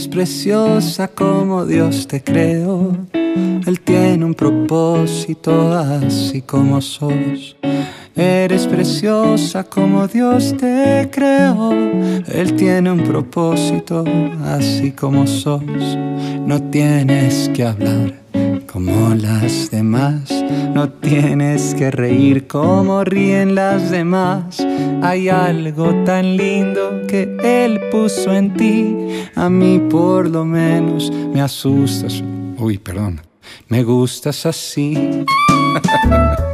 Eres preciosa como Dios te creó. Él tiene un propósito así como sos. Eres preciosa como Dios te creó. Él tiene un propósito así como sos. No tienes que hablar como las demás. No tienes que reír como ríen las demás. Hay algo tan lindo que Él puso en ti. A mí por lo menos me asustas. Uy, perdón. Me gustas así.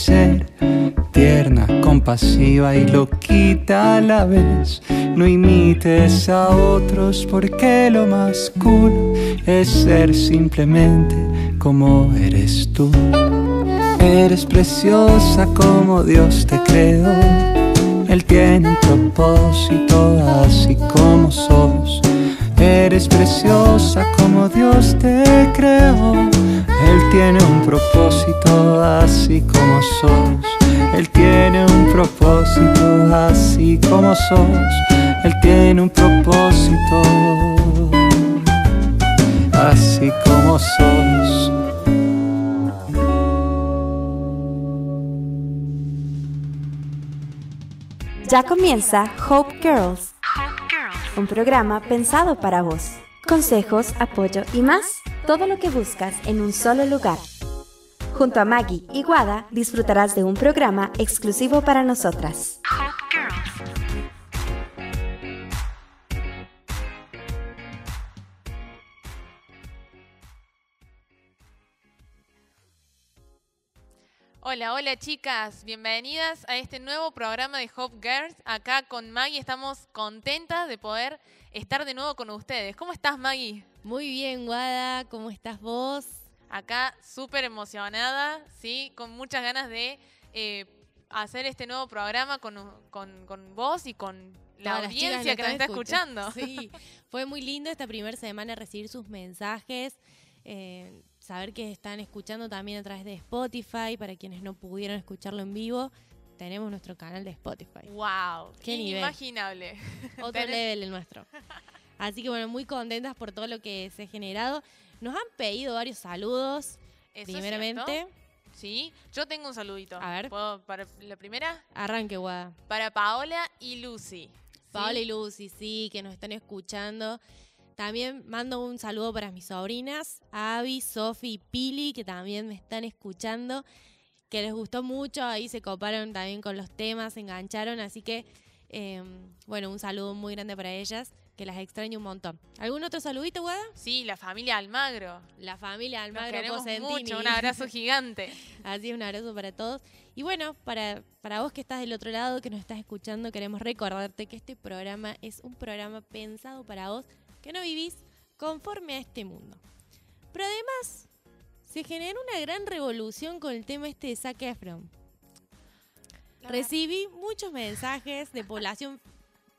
ser, tierna, compasiva y loquita a la vez. No imites a otros porque lo más cool es ser simplemente como eres tú. Eres preciosa como Dios te creó. Él tiene un propósito así como sos. Eres preciosa como Dios te creó. Él tiene un propósito así como sos. Él tiene un propósito así como sos. Él tiene un propósito así como sos. Ya comienza Hope Girls, un programa pensado para vos. Consejos, apoyo y más, todo lo que buscas en un solo lugar. Junto a Maggie y Guada disfrutarás de un programa exclusivo para nosotras. Hola, hola chicas, bienvenidas a este nuevo programa de Hope Girls. Acá con Maggie estamos contentas de poder estar de nuevo con ustedes. ¿Cómo estás Maggie? Muy bien, Guada, ¿cómo estás vos? Acá súper emocionada, ¿sí? Con muchas ganas de eh, hacer este nuevo programa con, con- con vos y con la Todas audiencia que nos está escuchando. Sí, fue muy lindo esta primera semana recibir sus mensajes, eh, saber que están escuchando también a través de Spotify, para quienes no pudieron escucharlo en vivo, tenemos nuestro canal de Spotify. ¡Wow! Qué nivel. Inimaginable. Otro Tenés- level el nuestro. Así que bueno, muy contentas por todo lo que se ha generado. Nos han pedido varios saludos, ¿Eso es primeramente. Sí, yo tengo un saludito. A ver. ¿Puedo para la primera? Arranque, Guada. Para Paola y Lucy. ¿sí? Paola y Lucy, sí, que nos están escuchando. También mando un saludo para mis sobrinas, Avi, Sofi y Pili, que también me están escuchando, que les gustó mucho, ahí se coparon también con los temas, se engancharon, así que, eh, bueno, un saludo muy grande para ellas, que las extraño un montón. ¿Algún otro saludito, Guada? Sí, la familia Almagro. La familia Nos Almagro Cosentini. mucho, un abrazo gigante. Así es, un abrazo para todos. Y bueno, para, para vos que estás del otro lado, que nos estás escuchando, queremos recordarte que este programa es un programa pensado para vos que no vivís conforme a este mundo. Pero además, se generó una gran revolución con el tema este de Zac Efron. Recibí muchos mensajes de población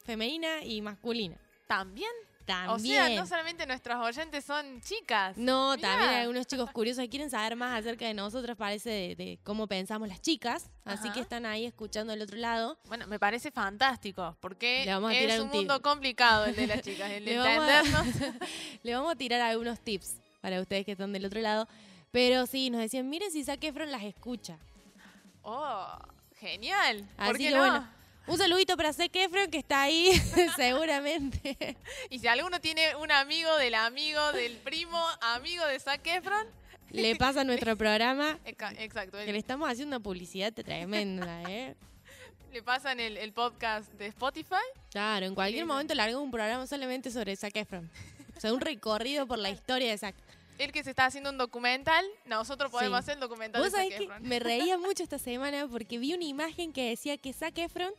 femenina y masculina. ¿También? También. O sea, no solamente nuestros oyentes son chicas. No, Mirá. también hay algunos chicos curiosos que quieren saber más acerca de nosotros, parece, de, de cómo pensamos las chicas. Así que están ahí escuchando del otro lado. Bueno, me parece fantástico, porque es un, un mundo complicado el de las chicas, el de Le vamos, a, entendernos. le vamos a tirar algunos tips para ustedes que están del otro lado. Pero sí, nos decían, miren si Zac Efron las escucha. Oh, genial. ¿Por Así qué que no? bueno, un saludito para Zac Efron que está ahí seguramente. Y si alguno tiene un amigo del amigo del primo, amigo de Zac Efron, Le pasa nuestro programa. exacto, Que le estamos haciendo una publicidad tremenda, ¿eh? le pasan el, el podcast de Spotify. Claro, en cualquier momento largo un programa solamente sobre Zac Efron. O sea, un recorrido por la historia de Zac. El que se está haciendo un documental, nosotros podemos Sí. hacer el documental de Vos Zac sabés que Efron. me reía mucho esta semana porque vi una imagen que decía que Zac Efron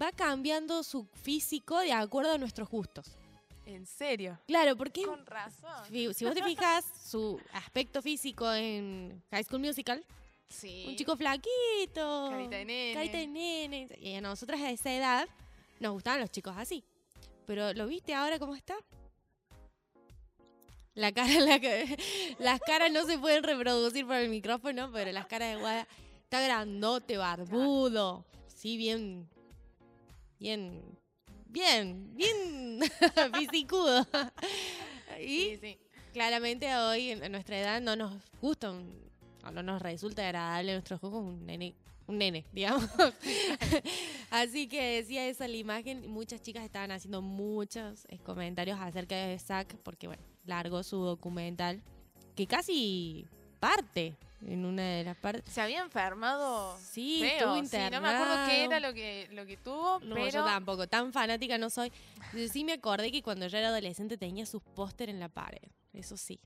va cambiando su físico de acuerdo a nuestros gustos. ¿En serio? Claro, porque Con razón. si vos te fijas, su aspecto físico en High School Musical Sí. Un chico flaquito. Carita de nene. Carita de nene. Y a nosotras a esa edad nos gustaban los chicos así. Pero ¿lo viste ahora cómo está? La cara, la las caras no se pueden reproducir por el micrófono, pero las caras de Guada está grandote, barbudo. Sí, bien. Bien. Bien. Bien. fisicudo. y Sí, sí. claramente hoy, en nuestra edad, no nos gusta, un- no nos resulta agradable nuestros ojos un nene, un nene, digamos. Así que decía esa la imagen, muchas chicas estaban haciendo muchos eh, comentarios acerca de Zack, porque bueno, largó su documental, que casi parte en una de las partes. Se había enfermado. Sí, feo. Sí, no me acuerdo qué era lo que, lo que tuvo, No, pero yo tampoco, tan fanática no soy. Sí me acordé que cuando yo era adolescente tenía sus póster en la pared, eso sí.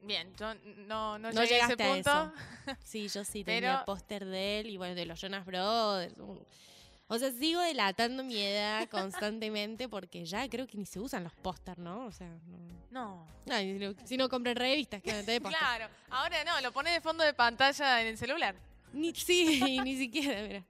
bien, yo no, no, No llegué a ese llegaste a punto. Sí, yo sí Pero- tenía póster de él y bueno, de los Jonas Brothers. O sea, sigo delatando mi edad constantemente porque ya creo que ni se usan los póster, ¿no? O sea, no. No. Ay, si, no, si no compran revistas, que no póster. Claro, ahora no, lo pones de fondo de pantalla en el celular. Ni, sí, ni siquiera, mira.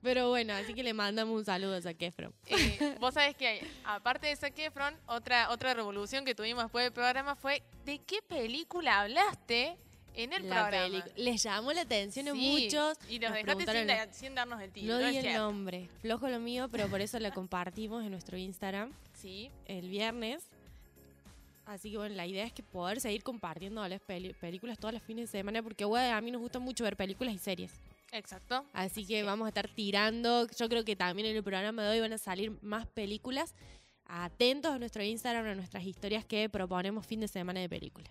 Pero bueno, así que le mandamos un saludo a Zac Efron. Eh, Vos sabés que, hay- aparte de Zac Efron, otra, otra revolución que tuvimos después del programa fue ¿de qué película hablaste en el La programa? Les llamó la atención a Sí, muchos. Y nos nos dejaste sin, la- da- sin darnos el título. No di el nombre, flojo lo mío, pero por eso la compartimos en nuestro Instagram. Sí, el viernes. Así que bueno, la idea es que poder seguir compartiendo las películas todos los fines de semana, porque bueno, a mí nos gusta mucho ver películas y series. exacto. Así que vamos a estar tirando. Yo creo que también en el programa de hoy van a salir más películas. Atentos a nuestro Instagram, a nuestras historias que proponemos fin de semana de película.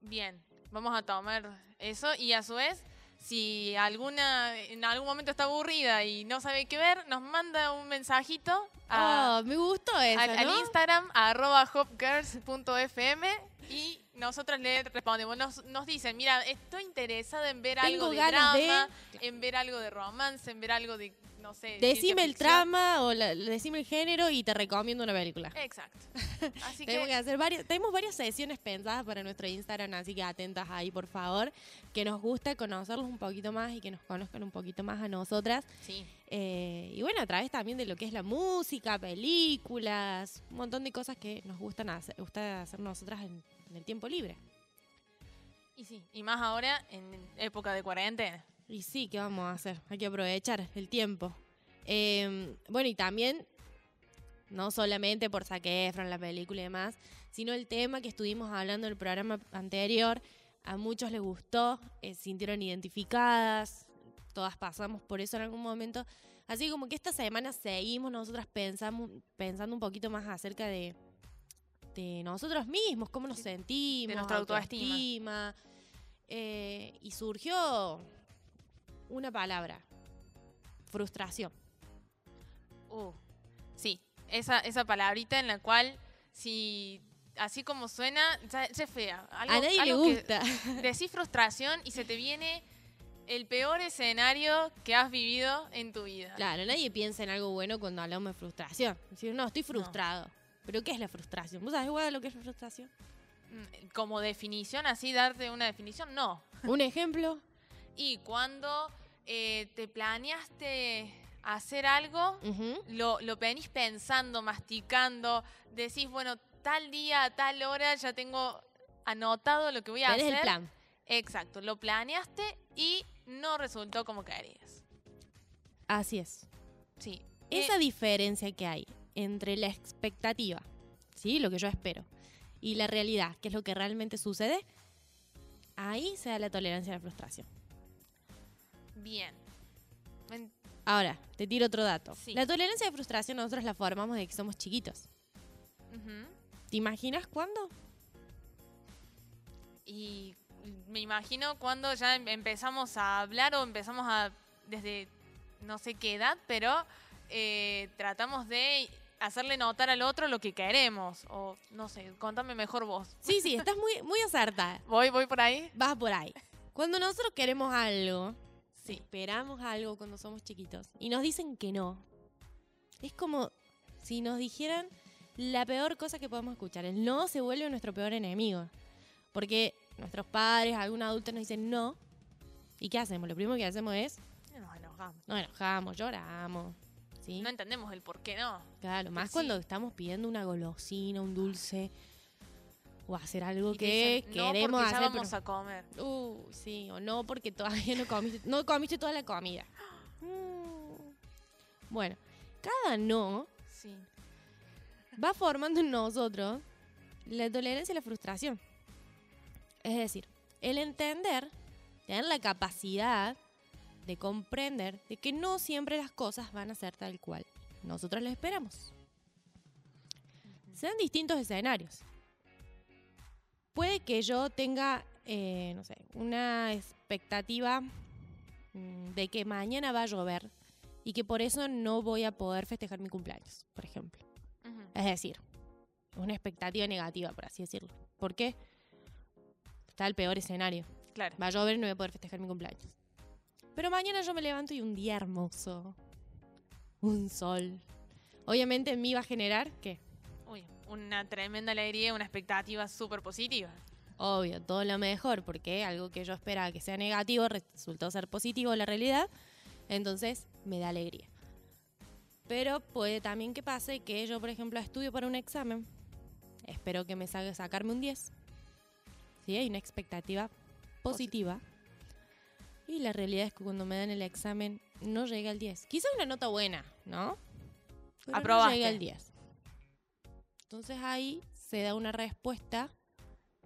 Bien, vamos a tomar eso y a su vez, si alguna en algún momento está aburrida y no sabe qué ver, nos manda un mensajito a, oh, me gustó eso, al, al ¿no? Instagram arroba hopgirls.fm y nosotros le respondemos. Nos, nos dicen, mira, estoy interesada en ver Tengo algo de- drama, en ver algo de romance, en ver algo de, no sé, Decime el trama o la- decime el género y te recomiendo una película. Exacto. Así Tenemos que que, hacer varias, tenemos varias sesiones pensadas para nuestro Instagram, así que atentas ahí, por favor. Que nos gusta conocerlos un poquito más y que nos conozcan un poquito más a nosotras. sí, Eh, y bueno, a través también de lo que es la música, películas, un montón de cosas que nos gustan hacer, gusta hacer nosotras en, en el tiempo libre. y sí, y más ahora en época de cuarentena. Y sí, ¿qué vamos a hacer? Hay que aprovechar el tiempo. Eh, bueno, y también, no solamente por Zac Efron, la película y demás, sino el tema que estuvimos hablando en el programa anterior. A muchos les gustó, eh, se sintieron identificadas, todas pasamos por eso en algún momento. Así como que esta semana seguimos nosotras pensamos, pensando un poquito más acerca de, de nosotros mismos, cómo nos sentimos, nuestra autoestima. autoestima. Eh, y surgió una palabra, frustración. Uh, sí, esa, esa palabrita en la cual, si así como suena, ya, ya es fea. Algo- a nadie le algo gusta. Decís frustración y se te viene el peor escenario que has vivido en tu vida. Claro, nadie piensa en algo bueno cuando hablamos de frustración. Decir, no, estoy frustrado. ¿Pero qué es la frustración? ¿Vos sabés igual lo que es la frustración? Mm, Como definición, así darte una definición, no. ¿Un ejemplo? Y cuando eh, te planeaste hacer algo, lo, lo venís pensando, masticando, decís, bueno, tal día, a tal hora ya tengo anotado lo que voy a Tenés hacer. el plan. Exacto, lo planeaste y no resultó como querías. Así es. Sí. Esa Eh, diferencia que hay entre la expectativa, ¿sí? Lo que yo espero, y la realidad, que es lo que realmente sucede, ahí se da la tolerancia a la frustración. Bien. En- Ahora, te tiro otro dato. Sí. La tolerancia la frustración nosotros la formamos de que somos chiquitos. ujú. ¿Te imaginas cuándo? Y me imagino cuando ya em- empezamos a hablar o empezamos a, desde no sé qué edad, pero eh, tratamos de hacerle notar al otro lo que queremos. O no sé, contame mejor vos. Sí, sí, estás muy, muy acertada. ¿Voy, voy por ahí? Vas por ahí. Cuando nosotros queremos algo, Sí. esperamos algo cuando somos chiquitos y nos dicen que no. Es como si nos dijeran la peor cosa que podemos escuchar. El no se vuelve nuestro peor enemigo. Porque nuestros padres, algún adulto nos dicen no ¿Y qué hacemos? Lo primero que hacemos es Nos enojamos. nos enojamos, lloramos. ¿sí? No entendemos el por qué no. Claro, más sí. cuando estamos pidiendo una golosina, un dulce o hacer algo Y que dicen, no, queremos porque ya hacer. vamos pero- a comer. Uh, sí, o no, porque todavía no comiste, no comiste toda la comida. Mm. Bueno, cada no Sí. va formando en nosotros la tolerancia y la frustración. Es decir, el entender, tener la capacidad de comprender de que no siempre las cosas van a ser tal cual nosotros las esperamos. Sean distintos escenarios. Puede que yo tenga, eh, no sé, una expectativa mm, de que mañana va a llover y que por eso no voy a poder festejar mi cumpleaños, por ejemplo. Es decir, una expectativa negativa, por así decirlo. ¿Por qué? Está el peor escenario. Claro. Va a llover y no voy a poder festejar mi cumpleaños. Pero mañana yo me levanto y un día hermoso. Un sol. Obviamente en mí va a generar, ¿qué? Uy, una tremenda alegría, una expectativa súper positiva. Obvio, todo lo mejor, porque algo que yo esperaba que sea negativo resultó ser positivo en la realidad. Entonces me da alegría. Pero puede también que pase que yo, por ejemplo, estudio para un examen. Espero que me salga sacarme un 10. ¿Sí? Hay una expectativa positiva. Y la realidad es que cuando me dan el examen no llega al 10. Quizá una nota buena, ¿no? Pero no Aprobaste. llega al 10. Entonces ahí se da una respuesta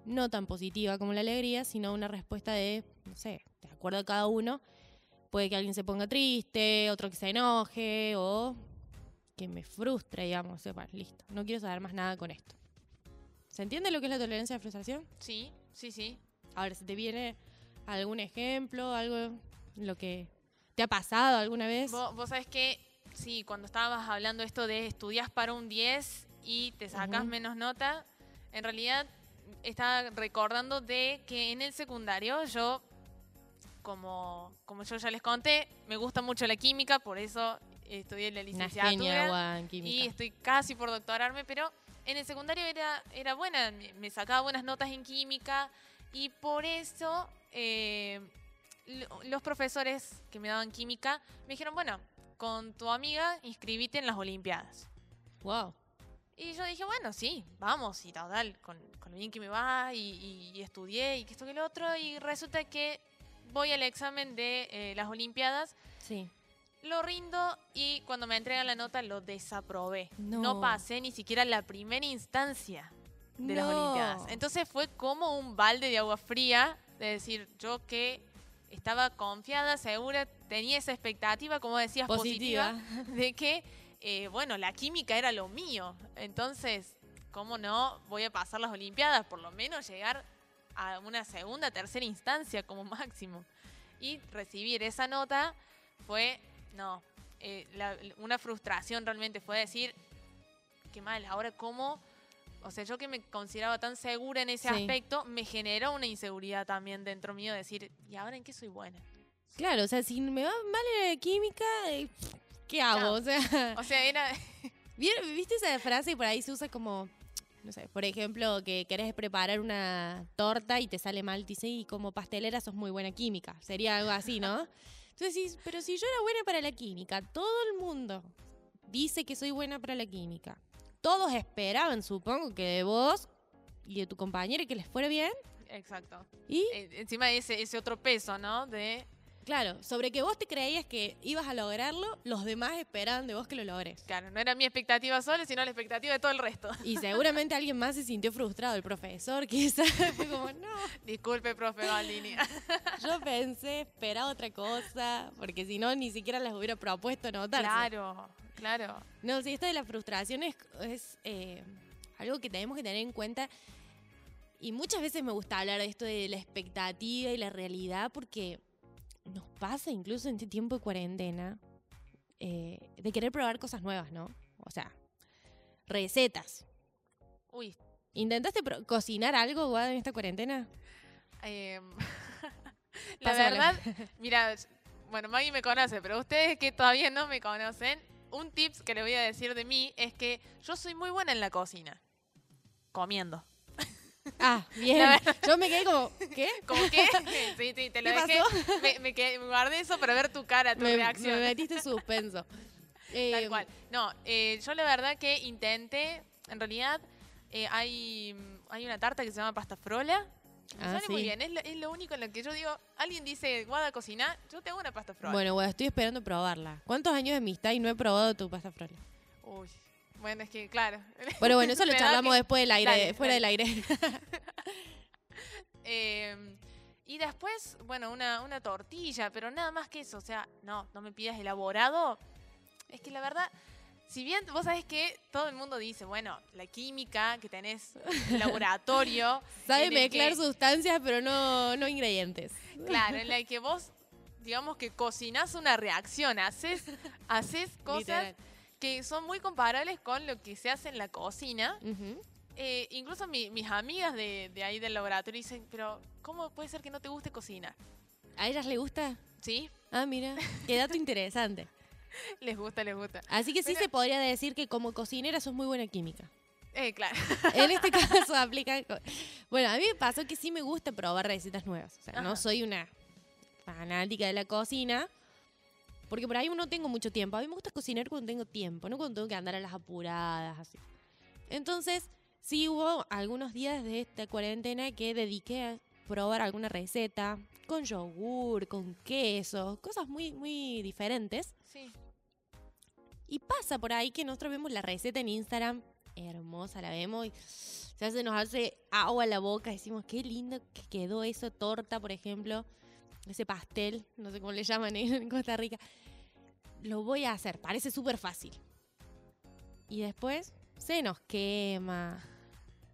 no tan positiva como la alegría, sino una respuesta de, no sé, de acuerdo a cada uno. Puede que alguien se ponga triste, otro que se enoje o que me frustre, digamos. Bueno, listo, no quiero saber más nada con esto. ¿Se entiende lo que es la tolerancia a la frustración? Sí, sí, sí. Ahora, si te viene algún ejemplo, algo, lo que te ha pasado alguna vez. Vos, vos sabés que, sí, cuando estabas hablando esto de estudias para un 10 y te sacas menos nota, en realidad estaba recordando de que en el secundario yo, como, como yo ya les conté, me gusta mucho la química, por eso estudié la licenciatura. en y química. estoy casi por doctorarme, pero en el secundario era, era buena, me, sacaba buenas notas en química y por eso eh, lo- los profesores que me daban química me dijeron, bueno, con tu amiga inscribite en las Olimpiadas. Wow. Y yo dije, bueno, sí, vamos, y total, con, con lo bien que me va, y, y- y estudié, y que esto que lo otro, y resulta que voy al examen de eh, las Olimpiadas, Sí. lo rindo y cuando me entregan la nota lo desaprobé. No, No. pasé ni siquiera la primera instancia de las No. Olimpiadas. Entonces fue como un balde de agua fría de decir, yo que estaba confiada, segura, tenía esa expectativa, como decías, positiva, Positiva. de que, eh, bueno, la química era lo mío. Entonces, ¿cómo no voy a pasar las Olimpiadas? Por lo menos llegar a una segunda, tercera instancia como máximo. Y recibir esa nota fue, no, eh, la- una frustración realmente fue decir, qué mal, ahora cómo, o sea, yo que me consideraba tan segura en ese Sí. aspecto, me generó una inseguridad también dentro mío, decir, ¿y ahora en qué soy buena? Claro, o sea, si me va mal en la química, eh, ¿qué hago? O sea, O sea, era, ¿vieron- ¿viste esa frase y por ahí se usa como, no sé, por ejemplo, que querés preparar una torta y te sale mal, te dice, y como pastelera sos muy buena química. Sería algo así, ¿no? Entonces, pero si yo era buena para la química, todo el mundo dice que soy buena para la química. Todos esperaban, supongo, que de vos y de tu compañera que les fuera bien. exacto. Y Eh, encima de ese, ese otro peso, ¿no? De, Claro, sobre que vos te creías que ibas a lograrlo, los demás esperaban de vos que lo logres. claro, no era mi expectativa sola, sino la expectativa de todo el resto. Y seguramente alguien más se sintió frustrado, el profesor quizás. Fue como, no, Disculpe, profe Galdini. yo pensé, esperaba otra cosa, porque si no, ni siquiera les hubiera propuesto anotarse. claro, claro. No, sí, esto de la frustración es, es, eh, algo que tenemos que tener en cuenta. Y muchas veces me gusta hablar de esto de la expectativa y la realidad, porque nos pasa incluso en este tiempo de cuarentena eh, de querer probar cosas nuevas, ¿no? O sea, recetas. Uy, ¿Intentaste cocinar algo, Guada, en esta cuarentena? Em, la verdad, mira, bueno, Maggie me conoce, pero ustedes que todavía no me conocen, un tips que le voy a decir de mí es que yo soy muy buena en la cocina. Comiendo. Ah, bien. Yo me quedé como, ¿qué? ¿Cómo que? Sí, sí, te lo ¿Qué dejé. Me, me quedé- me guardé eso para ver tu cara, tu Me, reacción. me metiste en suspenso. Tal Eh, cual. No, eh, yo la verdad que intenté, en realidad, eh, hay, hay una tarta que se llama pasta frola. Me Ah, sale muy bien, es lo, es lo único en lo que yo digo, alguien dice, guada cocina, yo te hago una pasta frola. Bueno, bueno, estoy esperando probarla. ¿Cuántos años de amistad y no he probado tu pasta frola? Uy, bueno, es que claro. Bueno, bueno, eso lo charlamos que- después del aire, Dale, fuera dale. del aire. Eh, y después, bueno, una, una tortilla, pero nada más que eso. O sea, no, no me pidas elaborado. Es que la verdad, si bien vos sabés que todo el mundo dice, bueno, la química que tenés, el laboratorio. Sabe mezclar que- sustancias, pero no, no ingredientes. Claro, en la que vos, digamos que cocinás una reacción, haces, haces cosas Literal. Que son muy comparables con lo que se hace en la cocina. Eh, incluso mi- mis amigas de, de ahí del laboratorio dicen, pero ¿cómo puede ser que no te guste cocinar? ¿A ellas les gusta? ¿Sí? Ah, mira, qué dato interesante. Les gusta, les gusta. Así que sí Pero- se podría decir que como cocinera sos muy buena química. Eh, claro. En este caso aplica. Bueno, a mí me pasó que sí me gusta probar recetas nuevas. O sea, no soy una fanática de la cocina. Porque por ahí no tengo mucho tiempo. A mí me gusta cocinar cuando tengo tiempo, no cuando tengo que andar a las apuradas, así. Entonces, sí hubo algunos días de esta cuarentena que dediqué a probar alguna receta con yogur, con queso, cosas muy, muy diferentes. Sí. Y pasa por ahí que nosotros vemos la receta en Instagram, hermosa la vemos, y se hace, nos hace agua a la boca, decimos, qué lindo que quedó eso, torta, por ejemplo, ese pastel, no sé cómo le llaman en Costa Rica. Lo voy a hacer, parece súper fácil. Y después se nos quema,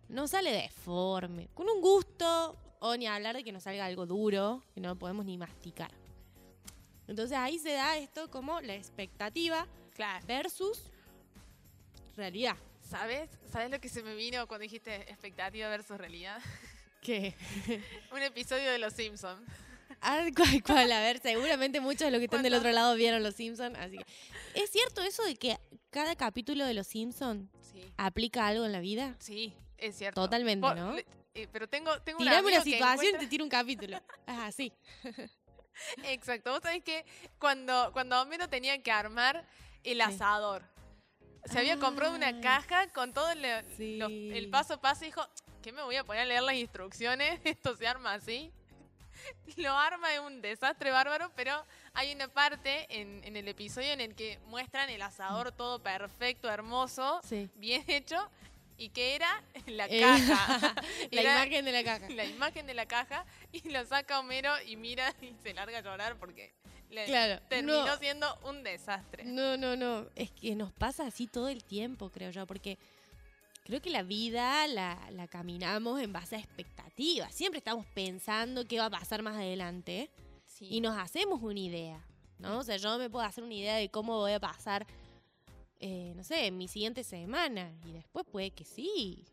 no sale deforme, con un gusto, o ni hablar de que nos salga algo duro, que no podemos ni masticar. Entonces ahí se da esto como la expectativa Claro. versus realidad. ¿Sabes? ¿Sabes lo que se me vino cuando dijiste expectativa versus realidad? ¿Qué? Un episodio de Los Simpsons. Ah, ¿cuál, cuál? A ver, seguramente muchos de los que están del otro lado vieron Los Simpsons, así que... ¿Es cierto eso de que cada capítulo de Los Simpsons Sí. aplica algo en la vida? Sí, es cierto. Totalmente, ¿no? eh, pero tengo, tengo Tirame una situación y encuentra- te tiro un capítulo. Ah, sí. Exacto. Vos sabés que cuando, cuando Homero tenía que armar el asador, se había comprado una Ay. caja con todo el, Sí. los- el paso a paso y dijo, ¿qué me voy a poner a leer las instrucciones? Esto se arma así. Lo arma es un desastre bárbaro, pero hay una parte en, en el episodio en el que muestran el asador todo perfecto, hermoso, Sí. bien hecho, y que era la Eh, caja. la Era imagen de la caja. la imagen de la caja y lo saca Homero y mira y se larga a llorar porque le Claro, terminó no. siendo un desastre. No, no, no. Es que nos pasa así todo el tiempo, creo yo, porque creo que la vida la, la caminamos en base a expectativas. Siempre estamos pensando qué va a pasar más adelante Sí. y nos hacemos una idea, ¿no? O sea, yo me puedo hacer una idea de cómo voy a pasar, eh, no sé, mi siguiente semana y después puede que sí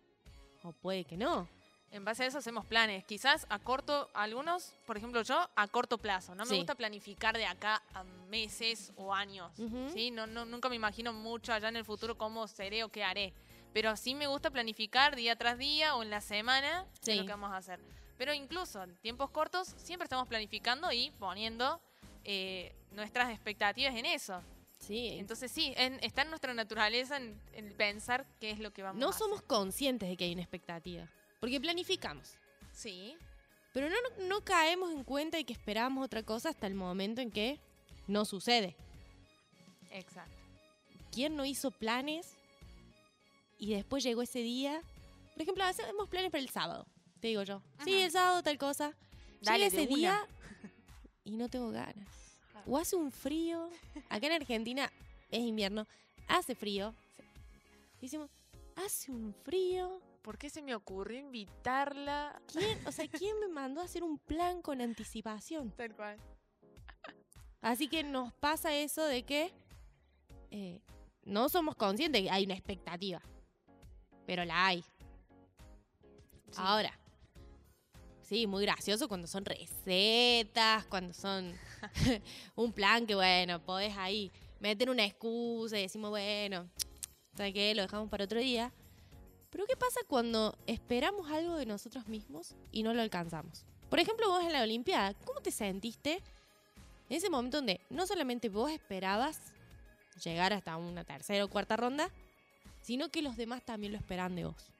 o puede que no. En base a eso hacemos planes. Quizás a corto, algunos, por ejemplo yo, a corto plazo. No me Sí. gusta planificar de acá a meses o años. ¿sí? no, no, nunca me imagino mucho allá en el futuro cómo seré o qué haré. Pero sí me gusta planificar día tras día o en la semana de Sí. lo que vamos a hacer. Pero incluso en tiempos cortos siempre estamos planificando y poniendo eh, nuestras expectativas en eso. Sí. Entonces sí, en- está en nuestra naturaleza en, en pensar qué es lo que vamos a no hacer. somos conscientes de que hay una expectativa, porque planificamos. Sí, Pero no, no, no caemos en cuenta de que esperamos otra cosa hasta el momento en que no sucede. exacto. ¿Quién no hizo planes y después llegó ese día? Por ejemplo, hacemos planes para el sábado, te digo yo. Sí, el sábado tal cosa. Dale, Llega ese día y no tengo ganas. O hace un frío. Acá en Argentina es invierno. Hace frío. Decimos, hace un frío. ¿Por qué se me ocurrió invitarla? ¿Quién, o sea, ¿quién me mandó a hacer un plan con anticipación? Tal cual. Así que nos pasa eso de que eh, no somos conscientes que hay una expectativa. Pero la hay. Sí. Ahora, sí, muy gracioso cuando son recetas, cuando son un plan que, bueno, podés ahí meter una excusa y decimos, bueno, ¿sabes qué? Lo dejamos para otro día. Pero ¿qué pasa cuando esperamos algo de nosotros mismos y no lo alcanzamos? Por ejemplo, vos en la Olimpiada, ¿cómo te sentiste en ese momento donde no solamente vos esperabas llegar hasta una tercera o cuarta ronda, sino que los demás también lo esperan de vos?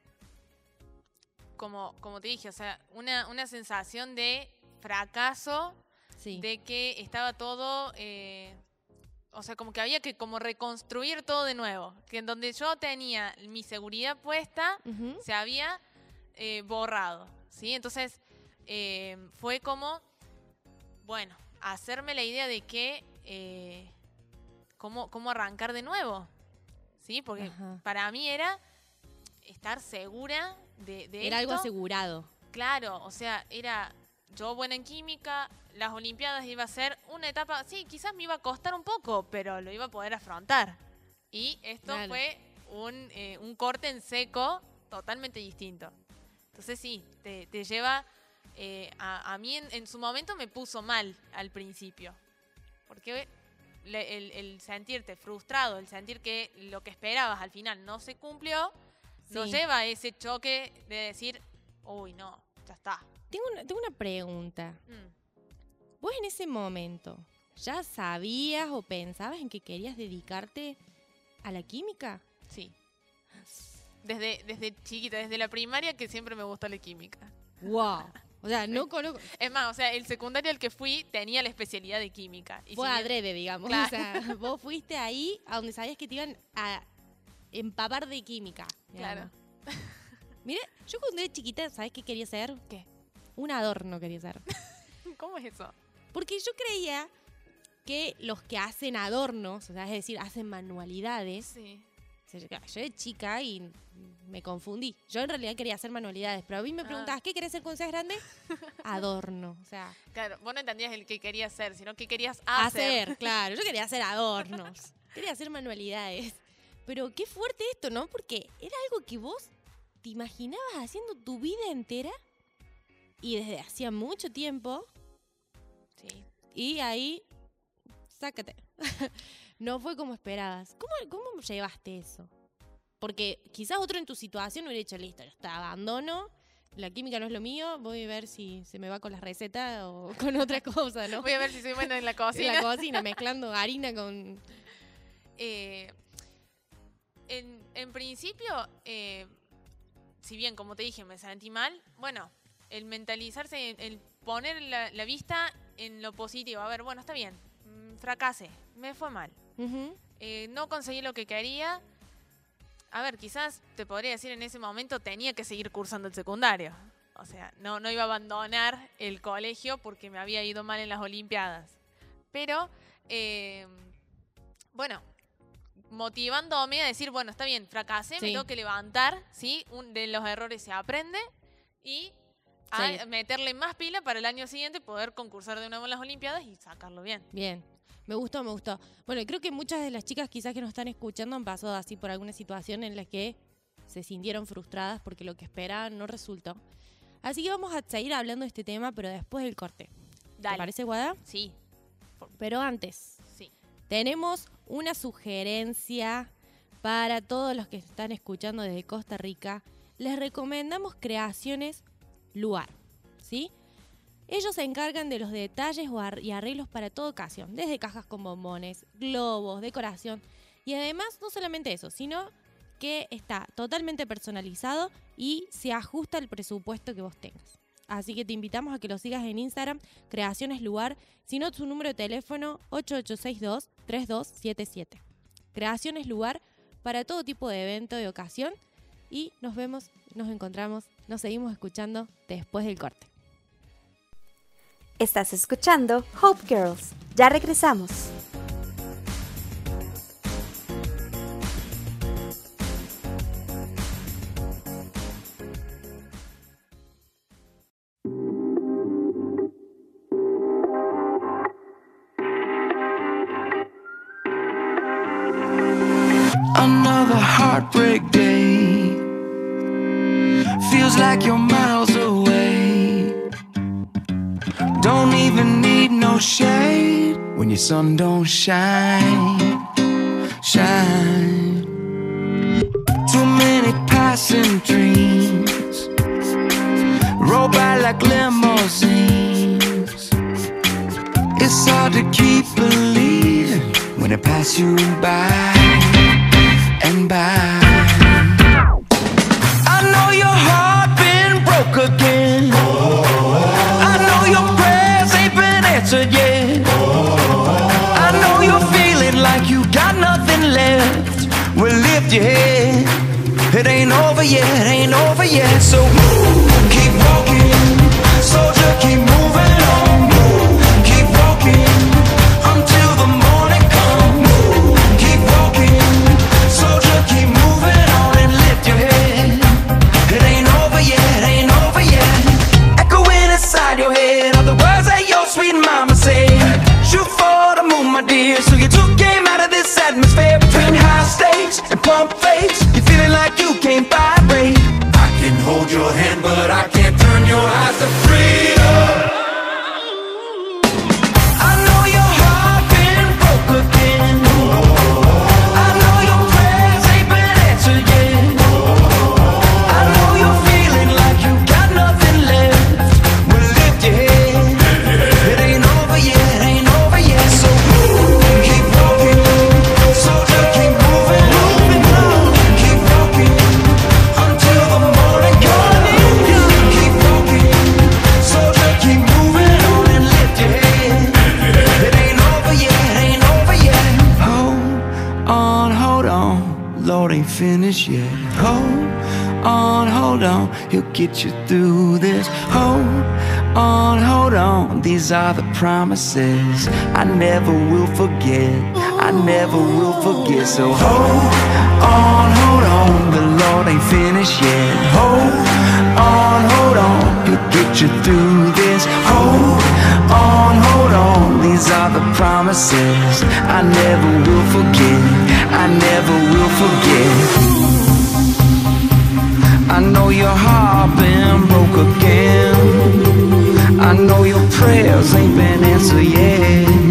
Como, como te dije, o sea, una, una sensación de fracaso, Sí. de que estaba todo, eh, o sea, como que había que como reconstruir todo de nuevo, que en donde yo tenía mi seguridad puesta, se había eh, borrado, ¿sí? Entonces eh, fue como, bueno, hacerme la idea de que, cómo, cómo arrancar de nuevo, ¿sí? Porque Ajá. para mí era estar segura de, de Era algo asegurado. Claro, o sea, era yo buena en química, las Olimpiadas iba a ser una etapa, sí, quizás me iba a costar un poco, pero lo iba a poder afrontar. Y esto Claro. fue un, eh, un corte en seco totalmente distinto. Entonces sí, te, te lleva, eh, a, a mí en, en su momento me puso mal al principio, porque le- el, el sentirte frustrado, el sentir que lo que esperabas al final no se cumplió, nos lleva a ese choque de decir, uy, no, ya está. Tengo una, tengo una pregunta. Mm. ¿Vos en ese momento ya sabías o pensabas en que querías dedicarte a la química? Sí. Desde, desde chiquita, desde la primaria que siempre me gustó la química. ¡Wow! O sea, no conozco. Es más, o sea, el secundario al que fui tenía la especialidad de química. Y Fue si adrede, digamos. Claro. O sea, vos fuiste ahí a donde sabías que te iban a empapar de química. Claro. Mira, yo cuando era chiquita, ¿sabes qué quería ser? ¿Qué? Un adorno quería ser. ¿Cómo es eso? Porque yo creía que los que hacen adornos, o sea, es decir, hacen manualidades, Sí. Yo era chica y me confundí. Yo en realidad quería hacer manualidades, pero a mí me Ah. preguntabas, ¿qué querés hacer cuando seas grande? Adorno. O sea, Claro, vos no entendías el que querías ser, sino que querías hacer. hacer, claro. Yo quería hacer adornos. Quería hacer manualidades. Pero qué fuerte esto, ¿no? Porque era algo que vos te imaginabas haciendo tu vida entera y desde hacía mucho tiempo Sí. y ahí, sácate. no fue como esperabas. ¿Cómo, ¿Cómo llevaste eso? Porque quizás otro en tu situación hubiera dicho, listo, ya está, abandono, la química no es lo mío, voy a ver si se me va con la receta o con otra cosa, ¿no? Voy a ver si soy buena en la En cocina. la cocina, mezclando harina con... Eh, en, en principio, eh, si bien, como te dije, me sentí mal, bueno, el mentalizarse, el, poner la, la vista en lo positivo. A ver, bueno, está bien, fracasé, me fue mal. Eh, no conseguí lo que quería. A ver, quizás te podría decir en ese momento tenía que seguir cursando el secundario. O sea, no, no iba a abandonar el colegio porque me había ido mal en las Olimpiadas. Pero, eh, bueno, motivándome a decir, bueno, está bien, fracasé, me tengo que levantar, ¿sí? Un, de los errores se aprende y a Sí. meterle más pila para el año siguiente poder concursar de nuevo en las Olimpiadas y sacarlo bien. Bien. Me gustó, me gustó. Bueno, creo que muchas de las chicas quizás que nos están escuchando han pasado así por alguna situación en la que se sintieron frustradas porque lo que esperaban no resultó. Así que vamos a seguir hablando de este tema, pero después del corte. ¿Te Dale. parece, Guada? Sí, Pero antes, sí. tenemos una sugerencia para todos los que están escuchando desde Costa Rica. Les recomendamos Creaciones Luar, ¿sí? Ellos se encargan de los detalles y arreglos para toda ocasión, desde cajas con bombones, globos, decoración. Y además, no solamente eso, sino que está totalmente personalizado y se ajusta al presupuesto que vos tengas. Así que te invitamos a que lo sigas en Instagram, Creaciones Lugar, sino su número de teléfono 8862-3277. Creaciones Lugar para todo tipo de evento y ocasión. Y nos vemos, nos encontramos, nos seguimos escuchando después del corte. Estás escuchando Hope Girls. Ya regresamos. Another heartbreak day. Feels like you're miles away. Even need no shade when your sun don't shine. Shine. Too many passing dreams roll by like limousines. It's hard to keep believing when it pass you by and by. It ain't over yet, ain't over yet. So move, keep walking, soldier, keep moving on. Move, keep walking until the morning comes. Keep walking, soldier, keep moving on and lift your head. It ain't over yet, ain't over yet. Echoing inside your head are the words that your sweet mama said. Shoot for the moon, my dear. So you took game get you through this. Hold on, hold on, these are the promises I never will forget. I never will forget. So hold on, hold on, the Lord ain't finished yet. Hold on, hold on, He'll get you through this. Hold on, hold on, these are the promises I never will forget. I never will forget. I know your heart been broke again. I know your prayers ain't been answered yet.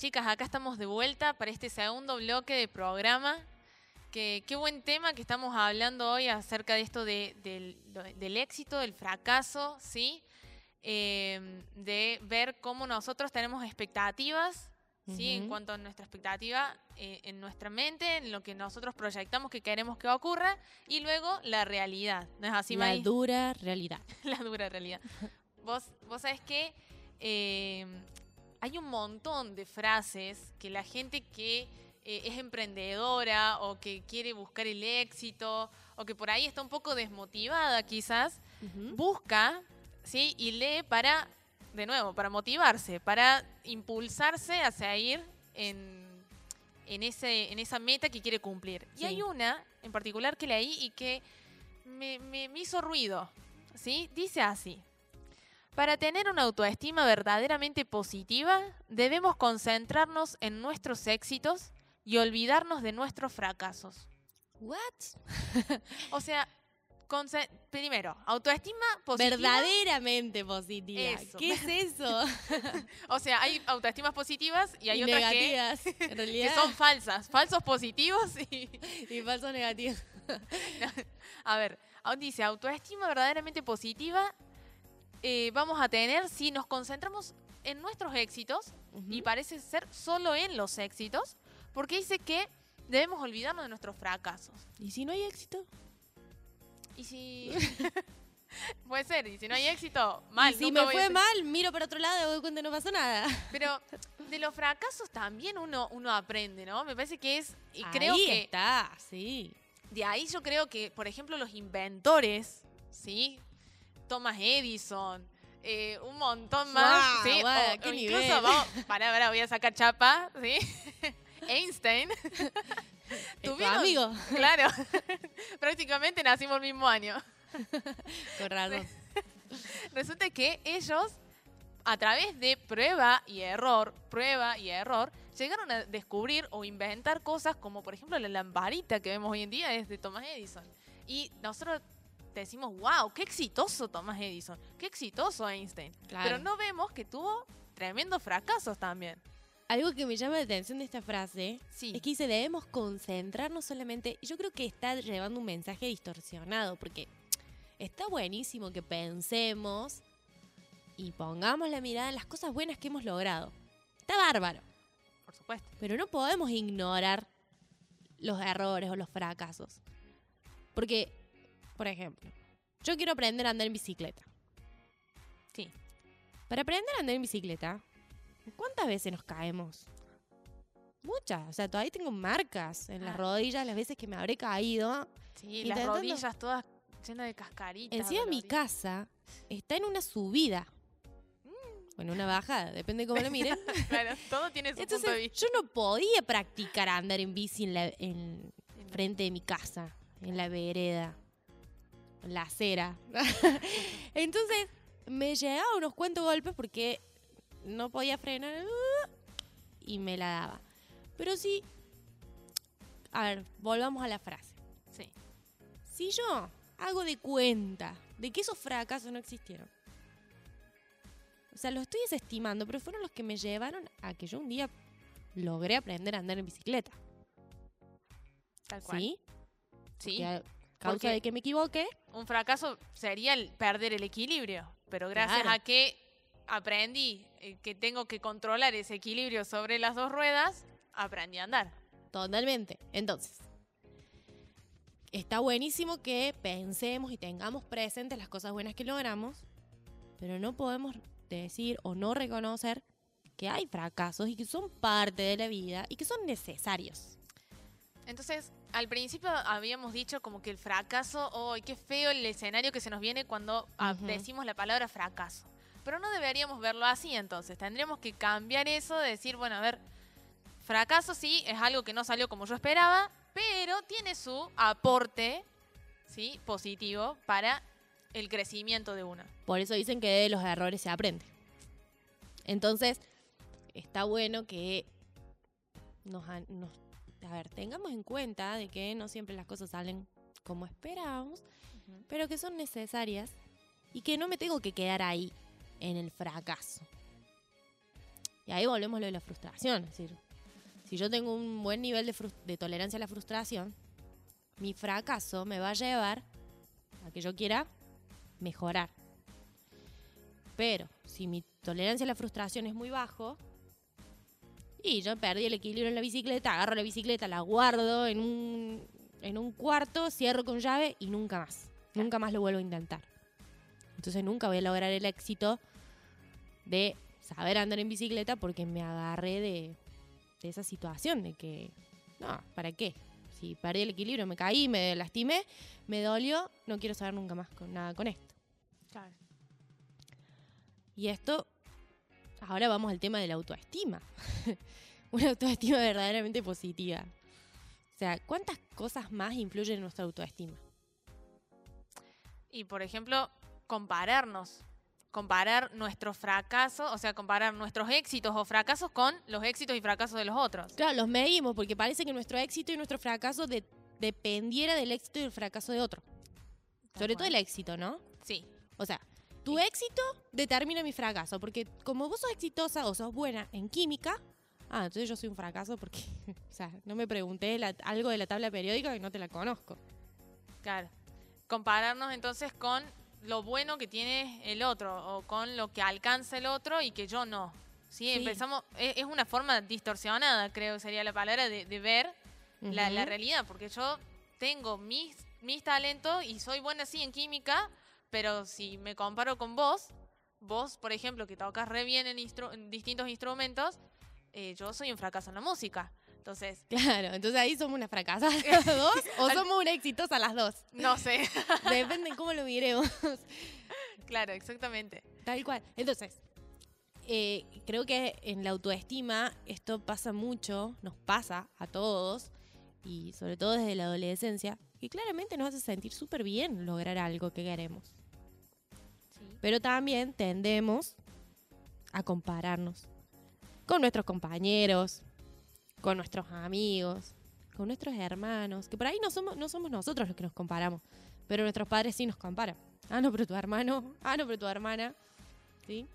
Chicas, acá estamos de vuelta para este segundo bloque de programa. Que, qué buen tema que estamos hablando hoy acerca de esto de- del, del éxito, del fracaso, ¿sí? Eh, de ver cómo nosotros tenemos expectativas, ¿sí? En cuanto a nuestra expectativa eh, en nuestra mente, en lo que nosotros proyectamos que queremos que ocurra, y luego la realidad. ¿No es así, la dura realidad. la dura realidad. Vos, vos sabés que eh, hay un montón de frases que la gente que eh, es emprendedora o que quiere buscar el éxito o que por ahí está un poco desmotivada quizás, busca ¿sí? y lee para, de nuevo, para motivarse, para impulsarse hacia ir en, en, ese, en esa meta que quiere cumplir. Y hay una en particular que leí y que me, me- me hizo ruido. ¿sí? Dice así. Para tener una autoestima verdaderamente positiva, debemos concentrarnos en nuestros éxitos y olvidarnos de nuestros fracasos. What? O sea, primero, autoestima positiva. Verdaderamente positiva. Eso. ¿Qué es eso? O sea, hay autoestimas positivas y hay Y otras que, negativas. Que son falsas. Falsos positivos y... Y falsos negativos. A ver, dice, autoestima verdaderamente positiva eh, vamos a tener si nos concentramos en nuestros éxitos y parece ser solo en los éxitos, porque dice que debemos olvidarnos de nuestros fracasos. ¿Y si no hay éxito? Y si... Puede ser, y si no hay éxito, mal. y si me fue mal, miro para otro lado y doy cuenta no pasó nada. Pero de los fracasos también uno, uno aprende, ¿no? Me parece que es, y creo Ahí que está, sí. de ahí yo creo que, por ejemplo, los inventores, ¿sí? Thomas Edison, eh, un montón más, Guau, ¿sí? guau, o, qué o incluso, vamos, pará, pará, voy a sacar chapa, ¿sí? Einstein. Es tu Tuvieron- amigo. Claro, prácticamente nacimos el mismo año. Con razón. Resulta que ellos, a través de prueba y error, prueba y error, llegaron a descubrir o inventar cosas como, por ejemplo, la lamparita que vemos hoy en día es de Thomas Edison. Y nosotros decimos, wow, qué exitoso Thomas Edison, qué exitoso Einstein. Claro. Pero no vemos que tuvo tremendos fracasos también. Algo que me llama la atención de esta frase Sí. es que dice debemos concentrarnos solamente. Yo creo que está llevando un mensaje distorsionado porque está buenísimo que pensemos y pongamos la mirada en las cosas buenas que hemos logrado. Está bárbaro, Por supuesto. pero no podemos ignorar los errores o los fracasos. Porque, por ejemplo, yo quiero aprender a andar en bicicleta. Sí. Para aprender a andar en bicicleta, ¿cuántas veces nos caemos? Muchas. O sea, todavía tengo marcas en las Ah. rodillas las veces que me habré caído. Sí, las rodillas todas llenas de cascaritas. Encima mi doloridas. casa está en una subida. O en una bajada, depende de cómo lo miren. Claro, todo tiene su punto de Entonces, vista. yo no podía practicar andar en bici en, la, en frente de mi casa, en la vereda, la acera. Entonces, me llegaba unos cuantos golpes porque no podía frenar y me la daba. Pero sí, a ver, volvamos a la frase. Sí. Si yo hago de cuenta de que esos fracasos no existieron, o sea, los estoy desestimando, pero fueron los que me llevaron a que yo un día logré aprender a andar en bicicleta. Tal cual. ¿Sí? Sí. Causa Porque- de que me equivoqué, un fracaso sería el perder el equilibrio, pero gracias Claro. a que aprendí eh, que tengo que controlar ese equilibrio sobre las dos ruedas, aprendí a andar. Totalmente. Entonces, está buenísimo que pensemos y tengamos presentes las cosas buenas que logramos, pero no podemos decir o no reconocer que hay fracasos y que son parte de la vida y que son necesarios. Entonces, al principio habíamos dicho como que el fracaso, ¡ay, qué feo el escenario que se nos viene cuando decimos la palabra fracaso! Pero no deberíamos verlo así entonces, tendríamos que cambiar eso de decir, bueno, a ver, fracaso sí, es algo que no salió como yo esperaba, pero tiene su aporte, ¿sí? Positivo para el crecimiento de uno. Por eso dicen que de los errores se aprende. Entonces, está bueno que nos, nos- a ver, tengamos en cuenta de que no siempre las cosas salen como esperábamos, pero que son necesarias y que no me tengo que quedar ahí en el fracaso. Y ahí volvemos a lo de la frustración. Es decir, si yo tengo un buen nivel de, de tolerancia a la frustración, mi fracaso me va a llevar a que yo quiera mejorar. Pero si mi tolerancia a la frustración es muy bajo y yo perdí el equilibrio en la bicicleta, agarro la bicicleta, la guardo en un, en un cuarto, cierro con llave y nunca más. Nunca más lo vuelvo a intentar. Entonces nunca voy a lograr el éxito de saber andar en bicicleta porque me agarré de, de esa situación de que, no, ¿para qué? Si perdí el equilibrio, me caí, me lastimé, me dolió, no quiero saber nunca más con nada con esto. Claro. Y esto, ahora vamos al tema de la autoestima. Una autoestima verdaderamente positiva. O sea, ¿cuántas cosas más influyen en nuestra autoestima? Y por ejemplo, compararnos. Comparar nuestros fracasos, o sea, comparar nuestros éxitos o fracasos con los éxitos y fracasos de los otros. Claro, los medimos porque parece que nuestro éxito y nuestro fracaso de- dependiera del éxito y el fracaso de otro. Sobre todo el éxito, ¿no? Sí, O sea, tu éxito determina mi fracaso, porque como vos sos exitosa o sos buena en química, ah, entonces yo soy un fracaso porque, o sea, no me pregunté la- algo de la tabla periódica que no te la conozco. claro. Compararnos entonces con lo bueno que tiene el otro o con lo que alcanza el otro y que yo no. Sí, Sí. empezamos, es, es una forma distorsionada, creo que sería la palabra, de, de ver la, la realidad, porque yo tengo mis, mis talentos y soy buena sí en química, Pero si me comparo con vos, vos, por ejemplo, que tocas re bien en, instru- en distintos instrumentos, eh, yo soy un fracaso en la música. Entonces, Claro, entonces ahí somos una fracasada las dos o somos una exitosa las dos. no sé. Depende de cómo lo miremos. claro, exactamente. Tal cual. Entonces, eh, creo que en la autoestima esto pasa mucho, nos pasa a todos, y sobre todo desde la adolescencia, que claramente nos hace sentir súper bien lograr algo que queremos. Pero también tendemos a compararnos con nuestros compañeros, con nuestros amigos, con nuestros hermanos, que por ahí no somos, no somos nosotros los que nos comparamos, pero nuestros padres sí nos comparan. Ah, no, pero tu hermano, ah, no, pero tu hermana, ¿sí?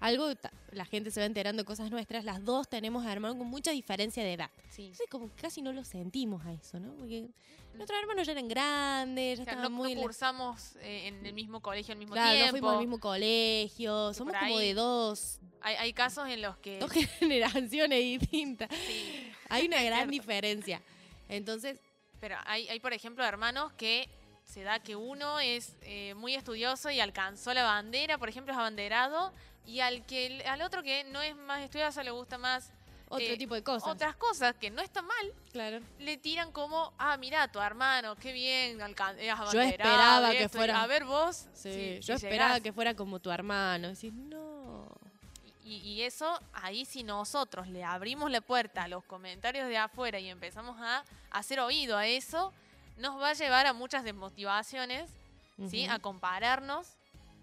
Algo, la gente se va enterando de cosas nuestras, las dos tenemos hermanos con mucha diferencia de edad. Sí. Entonces como que casi no lo sentimos a eso, ¿no? Porque nuestros hermanos ya eran grandes, ya O sea, estaban no, muy no cursamos eh, en el mismo colegio al mismo Claro, no tiempo. fuimos al mismo colegio, somos como de dos, hay, hay casos en los que... dos generaciones distintas. sí, Hay una gran diferencia. Entonces, Pero hay, hay, por ejemplo, hermanos que se da que uno es eh, muy estudioso y alcanzó la bandera, por ejemplo, es abanderado, y al que al otro que no es más estudioso le gusta más otro Eh, tipo de cosas. otras cosas que no están mal, Claro. le tiran como, ah, mira, tu hermano, qué bien, eras Yo esperaba que esto, fuera- A ver vos. Sí, yo si esperaba llegás. que fuera como tu hermano. Decís, no. Y, y eso, ahí si nosotros le abrimos la puerta a los comentarios de afuera y empezamos a hacer oído a eso, nos va a llevar a muchas desmotivaciones, ¿sí? A compararnos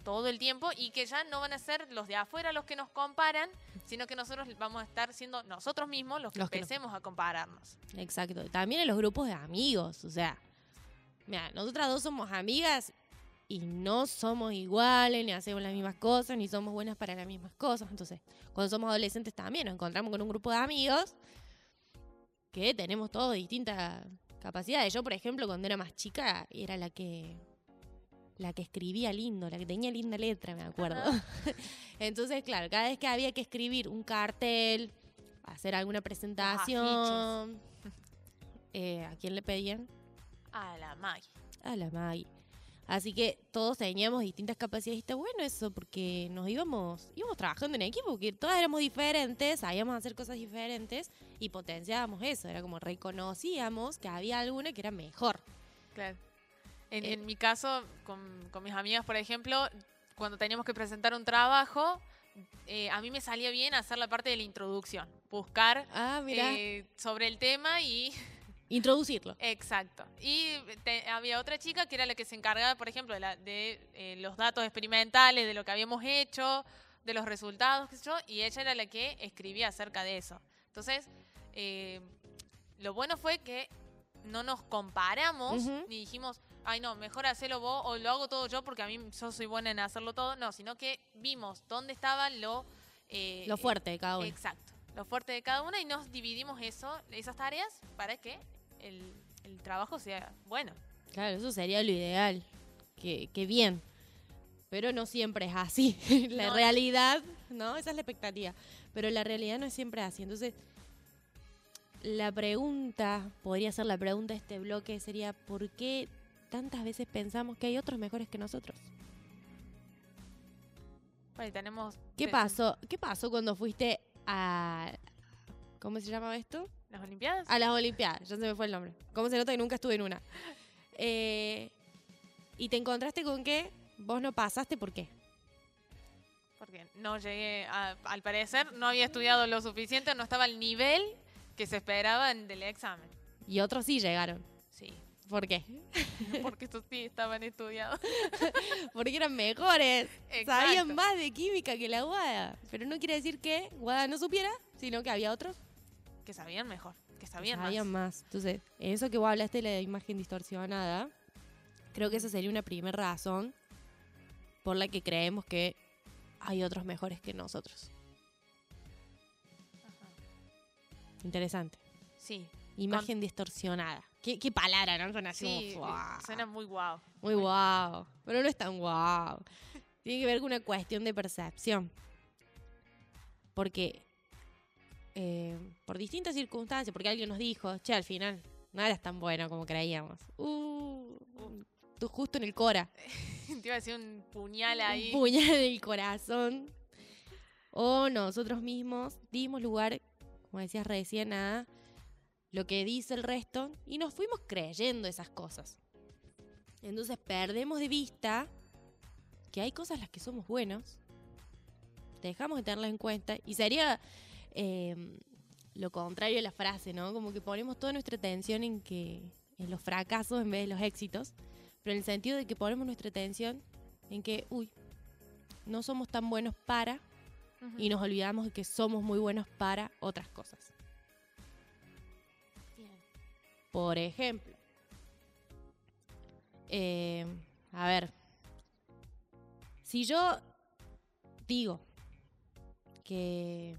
todo el tiempo y que ya no van a ser los de afuera los que nos comparan, sino que nosotros vamos a estar siendo nosotros mismos los que Los que nos- empecemos a compararnos. Exacto. También en los grupos de amigos. O sea, mira, nosotras dos somos amigas y no somos iguales, ni hacemos las mismas cosas, ni somos buenas para las mismas cosas. Entonces, cuando somos adolescentes también nos encontramos con un grupo de amigos que tenemos todos distintas capacidades. Yo, por ejemplo, cuando era más chica, era la que la que escribía lindo, la que tenía linda letra, me acuerdo. Entonces, claro, cada vez que había que escribir un cartel, hacer alguna presentación, eh, ¿a quién le pedían? A la Maggie. A la Maggie. Así que todos teníamos distintas capacidades y está bueno eso porque nos íbamos, íbamos trabajando en equipo, porque todas éramos diferentes, sabíamos hacer cosas diferentes y potenciábamos eso. Era como reconocíamos que había alguna que era mejor. Claro. En, Eh. en mi caso, con, con mis amigas, por ejemplo, cuando teníamos que presentar un trabajo, eh, a mí me salía bien hacer la parte de la introducción, buscar Ah, eh, sobre el tema y... introducirlo. Exacto. Y te- había otra chica que era la que se encargaba, por ejemplo, de, la- de, eh, los datos experimentales, de lo que habíamos hecho, de los resultados, qué sé yo, y ella era la que escribía acerca de eso. Entonces, lo bueno fue que no nos comparamos ni dijimos, ay no, mejor hacerlo vos o lo hago todo yo porque a mí yo soy buena en hacerlo todo. No, sino que vimos dónde estaba lo... eh, Lo fuerte de cada uno. Exacto. Lo fuerte de cada una y nos dividimos eso, esas tareas para que el, el trabajo sea bueno. Claro, eso sería lo ideal. Que, que bien. Pero no siempre es así. la No. realidad, ¿no? Esa es la expectativa. Pero la realidad no es siempre así. Entonces, la pregunta, podría ser la pregunta de este bloque, sería ¿por qué tantas veces pensamos que hay otros mejores que nosotros? Bueno, tenemos... ¿Qué pasó? ¿Qué pasó cuando fuiste a... ¿Cómo se llama esto? ¿Las Olimpiadas? A las Olimpiadas, ya se me fue el nombre. ¿Cómo se nota que nunca estuve en una? Eh, y te encontraste con que vos no pasaste, ¿por qué? Porque no llegué, a- al parecer, no había estudiado lo suficiente, no estaba al nivel que se esperaba en- del examen. Y otros sí llegaron. ¿Por qué? porque estos sí estaban estudiados. Porque eran mejores. Sabían más de química que la Guada. Pero no quiere decir que Guada no supiera, sino que había otros Que sabían mejor, que que sabían, sabían más. más. Entonces, en eso que vos hablaste de la imagen distorsionada, creo que esa sería una primera razón por la que creemos que hay otros mejores que nosotros. Ajá. Interesante. Sí, Imagen distorsionada. ¿Qué, qué palabra, ¿no? Suena así sí, como, "Fuah". suena muy guau. Muy guau. Pero no es tan guau. Tiene que ver con una cuestión de percepción. Porque, eh, por distintas circunstancias, porque alguien nos dijo, che, al final no eras tan bueno como creíamos. Uh, tú justo en el Cora. Te iba a decir un puñal ahí. un puñal en el corazón. O nosotros mismos dimos lugar, como decías recién, a lo que dice el resto y nos fuimos creyendo esas cosas. Entonces perdemos de vista que hay cosas en las que somos buenos, dejamos de tenerlas en cuenta y sería eh, lo contrario de la frase, ¿no? Como que ponemos toda nuestra atención en que en los fracasos en vez de los éxitos, pero en el sentido de que ponemos nuestra atención en que, uy, no somos tan buenos para y nos olvidamos de que somos muy buenos para otras cosas. Por ejemplo, eh, a ver, si yo digo que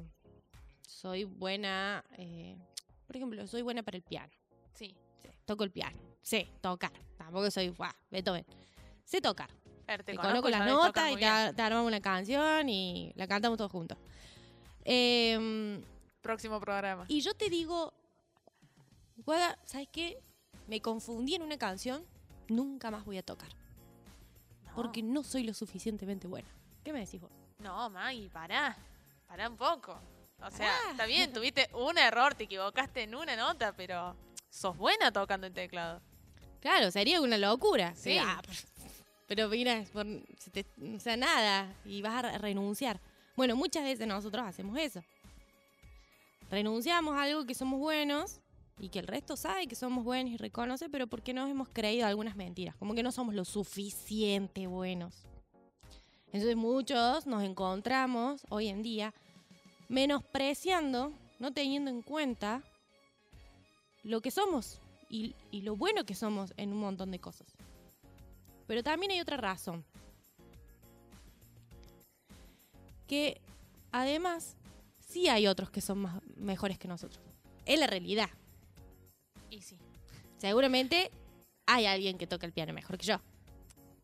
soy buena, eh, por ejemplo, soy buena para el piano, Sí, sí, toco el piano, sé tocar, tampoco soy, guau, Beethoven, sé tocar, te te conozco, conozco las notas y te armamos una canción y la cantamos todos juntos. Em, Próximo programa. y yo te digo, Guada, ¿sabes qué? Me confundí en una canción, nunca más voy a tocar. No. Porque no soy lo suficientemente buena. ¿Qué me decís vos? No, Maggie, pará. Pará un poco. O sea, Pará. está bien, tuviste un error, te equivocaste en una nota, pero sos buena tocando el teclado. Claro, sería una locura. Sí. Ah, pero mira, por- se te- o sea, nada, y vas a re- renunciar. Bueno, muchas veces nosotros hacemos eso. Renunciamos a algo que somos buenos y que el resto sabe que somos buenos y reconoce, pero porque nos hemos creído algunas mentiras, como que no somos lo suficiente buenos. Entonces muchos nos encontramos hoy en día menospreciando, no teniendo en cuenta lo que somos y, y lo bueno que somos en un montón de cosas. Pero también hay otra razón. Que además sí hay otros que son más, mejores que nosotros. Es la realidad. Y sí, Seguramente hay alguien que toca el piano mejor que yo.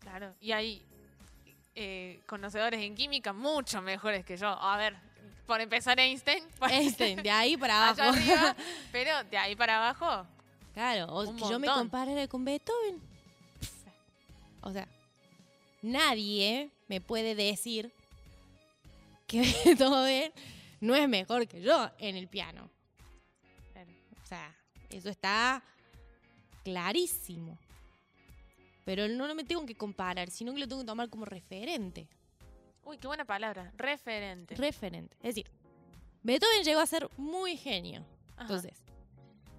claro. Y hay eh, conocedores en química mucho mejores que yo. A ver, por empezar Einstein. Einstein, de ahí para abajo. arriba, pero de ahí para abajo, Claro, o que yo me comparara con Beethoven. O sea, nadie me puede decir que Beethoven no es mejor que yo en el piano. O sea, eso está clarísimo. Pero no me tengo que comparar, sino que lo tengo que tomar como referente. Uy, qué buena palabra. Referente. Referente. Es decir, Beethoven llegó a ser muy genio. Ajá. Entonces,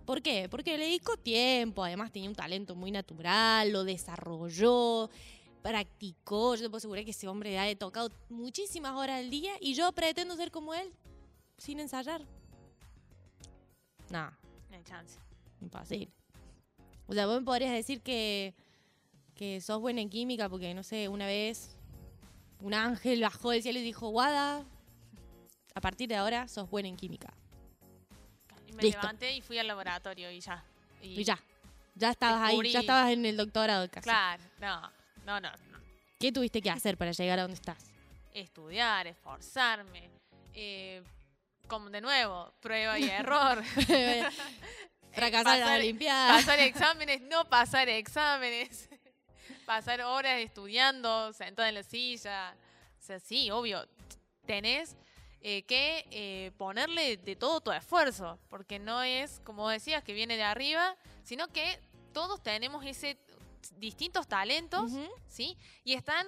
¿por qué? Porque le dedicó tiempo, además tenía un talento muy natural, lo desarrolló, practicó. Yo te puedo asegurar que ese hombre ha tocado muchísimas horas al día y yo pretendo ser como él sin ensayar. No, No hay chance. Imposible. O sea, vos me podrías decir que, que sos buena en química porque, no sé, una vez un ángel bajó del cielo y dijo, Guada, a partir de ahora sos buena en química. Y me Listo. levanté y fui al laboratorio y ya. Y ya, ya estabas ahí, ya estabas en el doctorado casi. Claro, no, no, no. no. ¿Qué tuviste que hacer para llegar a donde estás? Estudiar, esforzarme. eh, como de nuevo, prueba y error. Fracasar pasar-. Pasar exámenes, no pasar exámenes. pasar horas estudiando, sentada en la silla. O sea, sí, obvio. Tenés eh, que eh, ponerle de todo tu esfuerzo, porque no es, como decías, que viene de arriba, sino que todos tenemos ese distintos talentos. ¿sí? Y están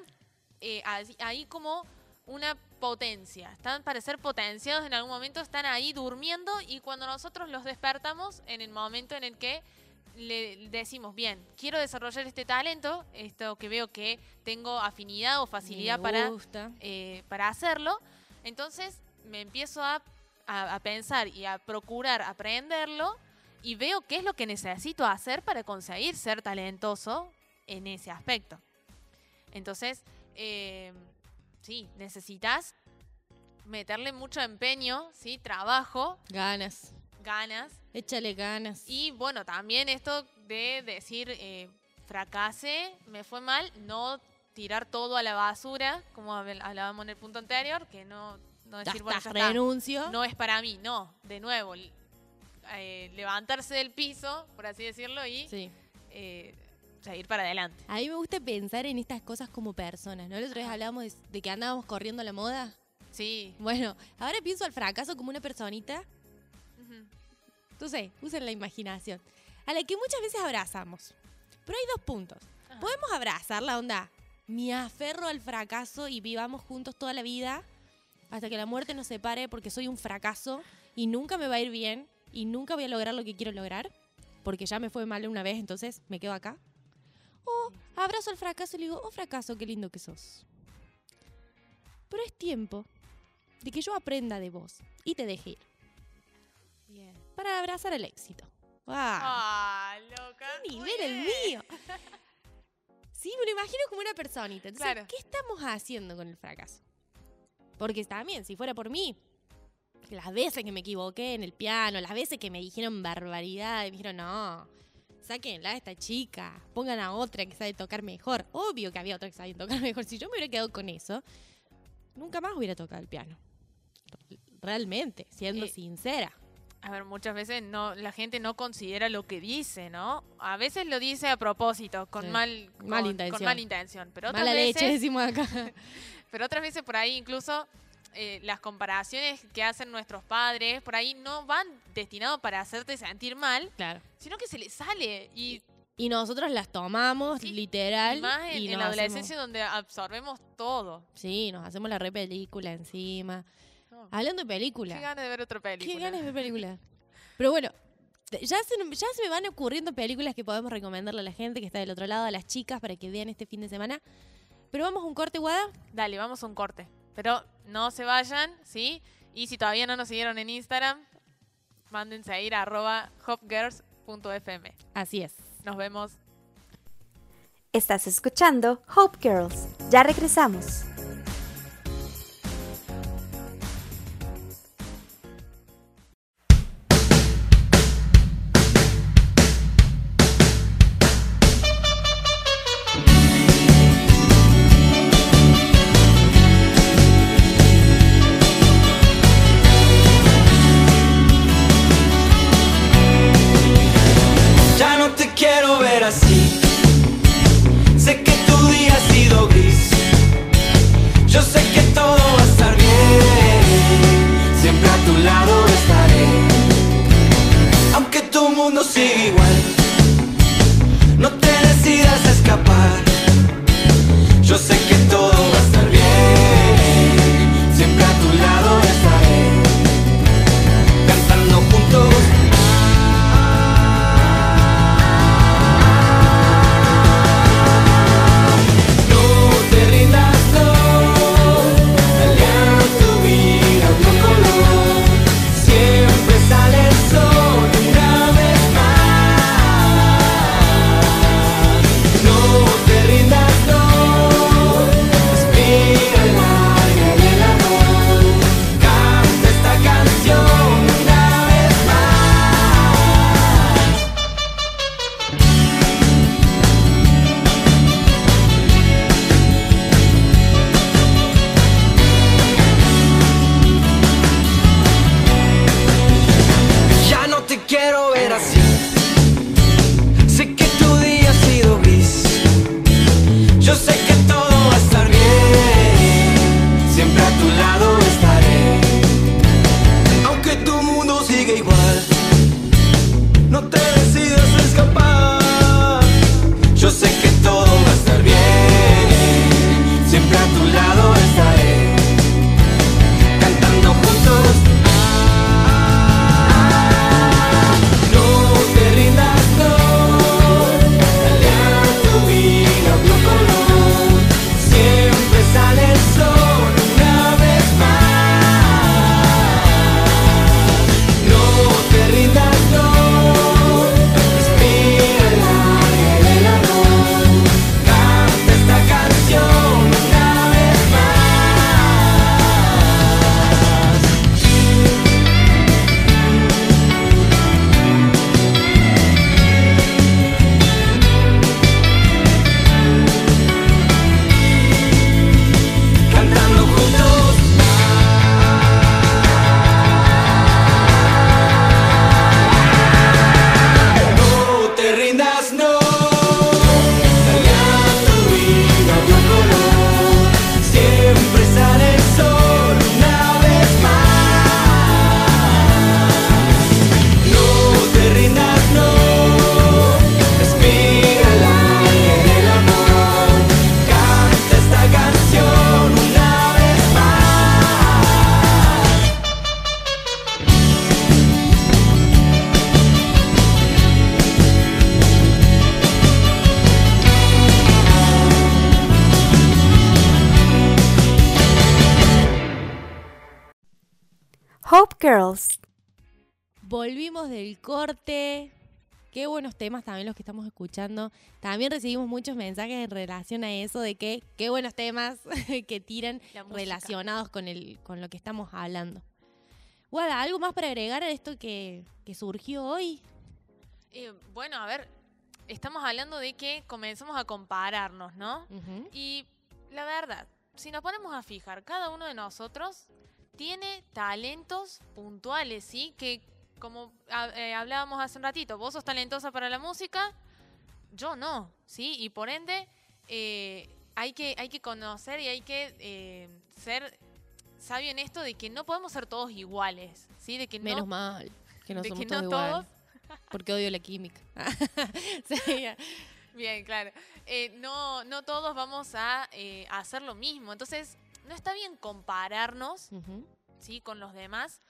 eh, ahí como una potencia. Están para ser potenciados en algún momento, están ahí durmiendo y cuando nosotros los despertamos en el momento en el que le decimos, bien, quiero desarrollar este talento, esto que veo que tengo afinidad o facilidad para, eh, para hacerlo, entonces me empiezo a, a- a pensar y a procurar aprenderlo y veo qué es lo que necesito hacer para conseguir ser talentoso en ese aspecto. Entonces, eh, sí, necesitas meterle mucho empeño, ¿sí? trabajo, Ganas. ganas Échale ganas. y bueno, también esto de decir, eh, fracasé, me fue mal, no tirar todo a la basura, como habl- hablábamos en el punto anterior, que no, no ya decir, bueno, está, ya está, renuncio. no es para mí, no, de nuevo, eh, levantarse del piso, por así decirlo, y Sí. eh, seguir para adelante. A mí me gusta pensar en estas cosas como personas, ¿no? El otro día hablábamos de, de que andábamos corriendo la moda. Sí. Bueno, ahora pienso al fracaso como una personita, Ujú. tú sé, usen la imaginación, a la que muchas veces abrazamos. Pero hay dos puntos. Podemos abrazar la onda, me aferro al fracaso y vivamos juntos toda la vida hasta que la muerte nos separe porque soy un fracaso y nunca me va a ir bien y nunca voy a lograr lo que quiero lograr porque ya me fue mal una vez, entonces me quedo acá. O abrazo al fracaso y le digo, oh fracaso, qué lindo que sos. Pero es tiempo de que yo aprenda de vos y te deje ir Bien. para abrazar el éxito. ¡Ah! Ah, loca. ¡Qué nivel el mío! Sí, me lo imagino como una personita. Entonces, Claro. ¿qué estamos haciendo con el fracaso? Porque también, si fuera por mí, las veces que me equivoqué en el piano, las veces que me dijeron barbaridad y me dijeron, no, sáquenla a esta chica, pongan a otra que sabe tocar mejor. Obvio que había otra que sabe tocar mejor. Si yo me hubiera quedado con eso, nunca más hubiera tocado el piano. Realmente, siendo Eh, sincera. A ver, muchas veces no, la gente no considera lo que dice, ¿no? A veces lo dice a propósito, con Sí. mal, con, Mala con intención. mala intención. Pero otras Mala veces, leche, decimos acá. pero otras veces por ahí incluso eh, las comparaciones que hacen nuestros padres por ahí no van destinados para hacerte sentir mal, claro. sino que se les sale y, Y nosotros las tomamos, Sí, literal. y más en, y en nos la hacemos- adolescencia donde absorbemos todo. Sí, nos hacemos la re película encima. No, Hablando de Qué película. ganas de ver otra película. Qué ganas de ver película. Pero bueno, ya se, ya se me van ocurriendo películas que podemos recomendarle a la gente que está del otro lado, a las chicas, para que vean este fin de semana. Pero vamos a un corte, Guada. Dale, vamos a un corte. Pero no se vayan, ¿sí? Y si todavía no nos siguieron en Instagram, mándense a ir a arroba hopgirls.fm. Así es. Nos vemos. Estás escuchando Hope Girls. Ya regresamos. Qué buenos temas también los que estamos escuchando. También recibimos muchos mensajes en relación a eso de que qué buenos temas que tiran relacionados con, el, con lo que estamos hablando. Guada, ¿algo más para agregar a esto que, que surgió hoy? Eh, bueno, a ver, estamos hablando de que comenzamos a compararnos, ¿no? Y la verdad, si nos ponemos a fijar, cada uno de nosotros tiene talentos puntuales, ¿sí? Que como ha- eh, hablábamos hace un ratito, vos sos talentosa para la música, yo no, ¿sí? Y por ende, eh, hay, que, hay que conocer y hay que eh, ser sabio en esto de que no podemos ser todos iguales, ¿sí? De que Menos no, mal que no de somos que todos no iguales. todos Porque odio la química. Sí, Bien, claro. No, no todos vamos a hacer lo mismo. Entonces, no está bien compararnos. ¿sí? con los demás,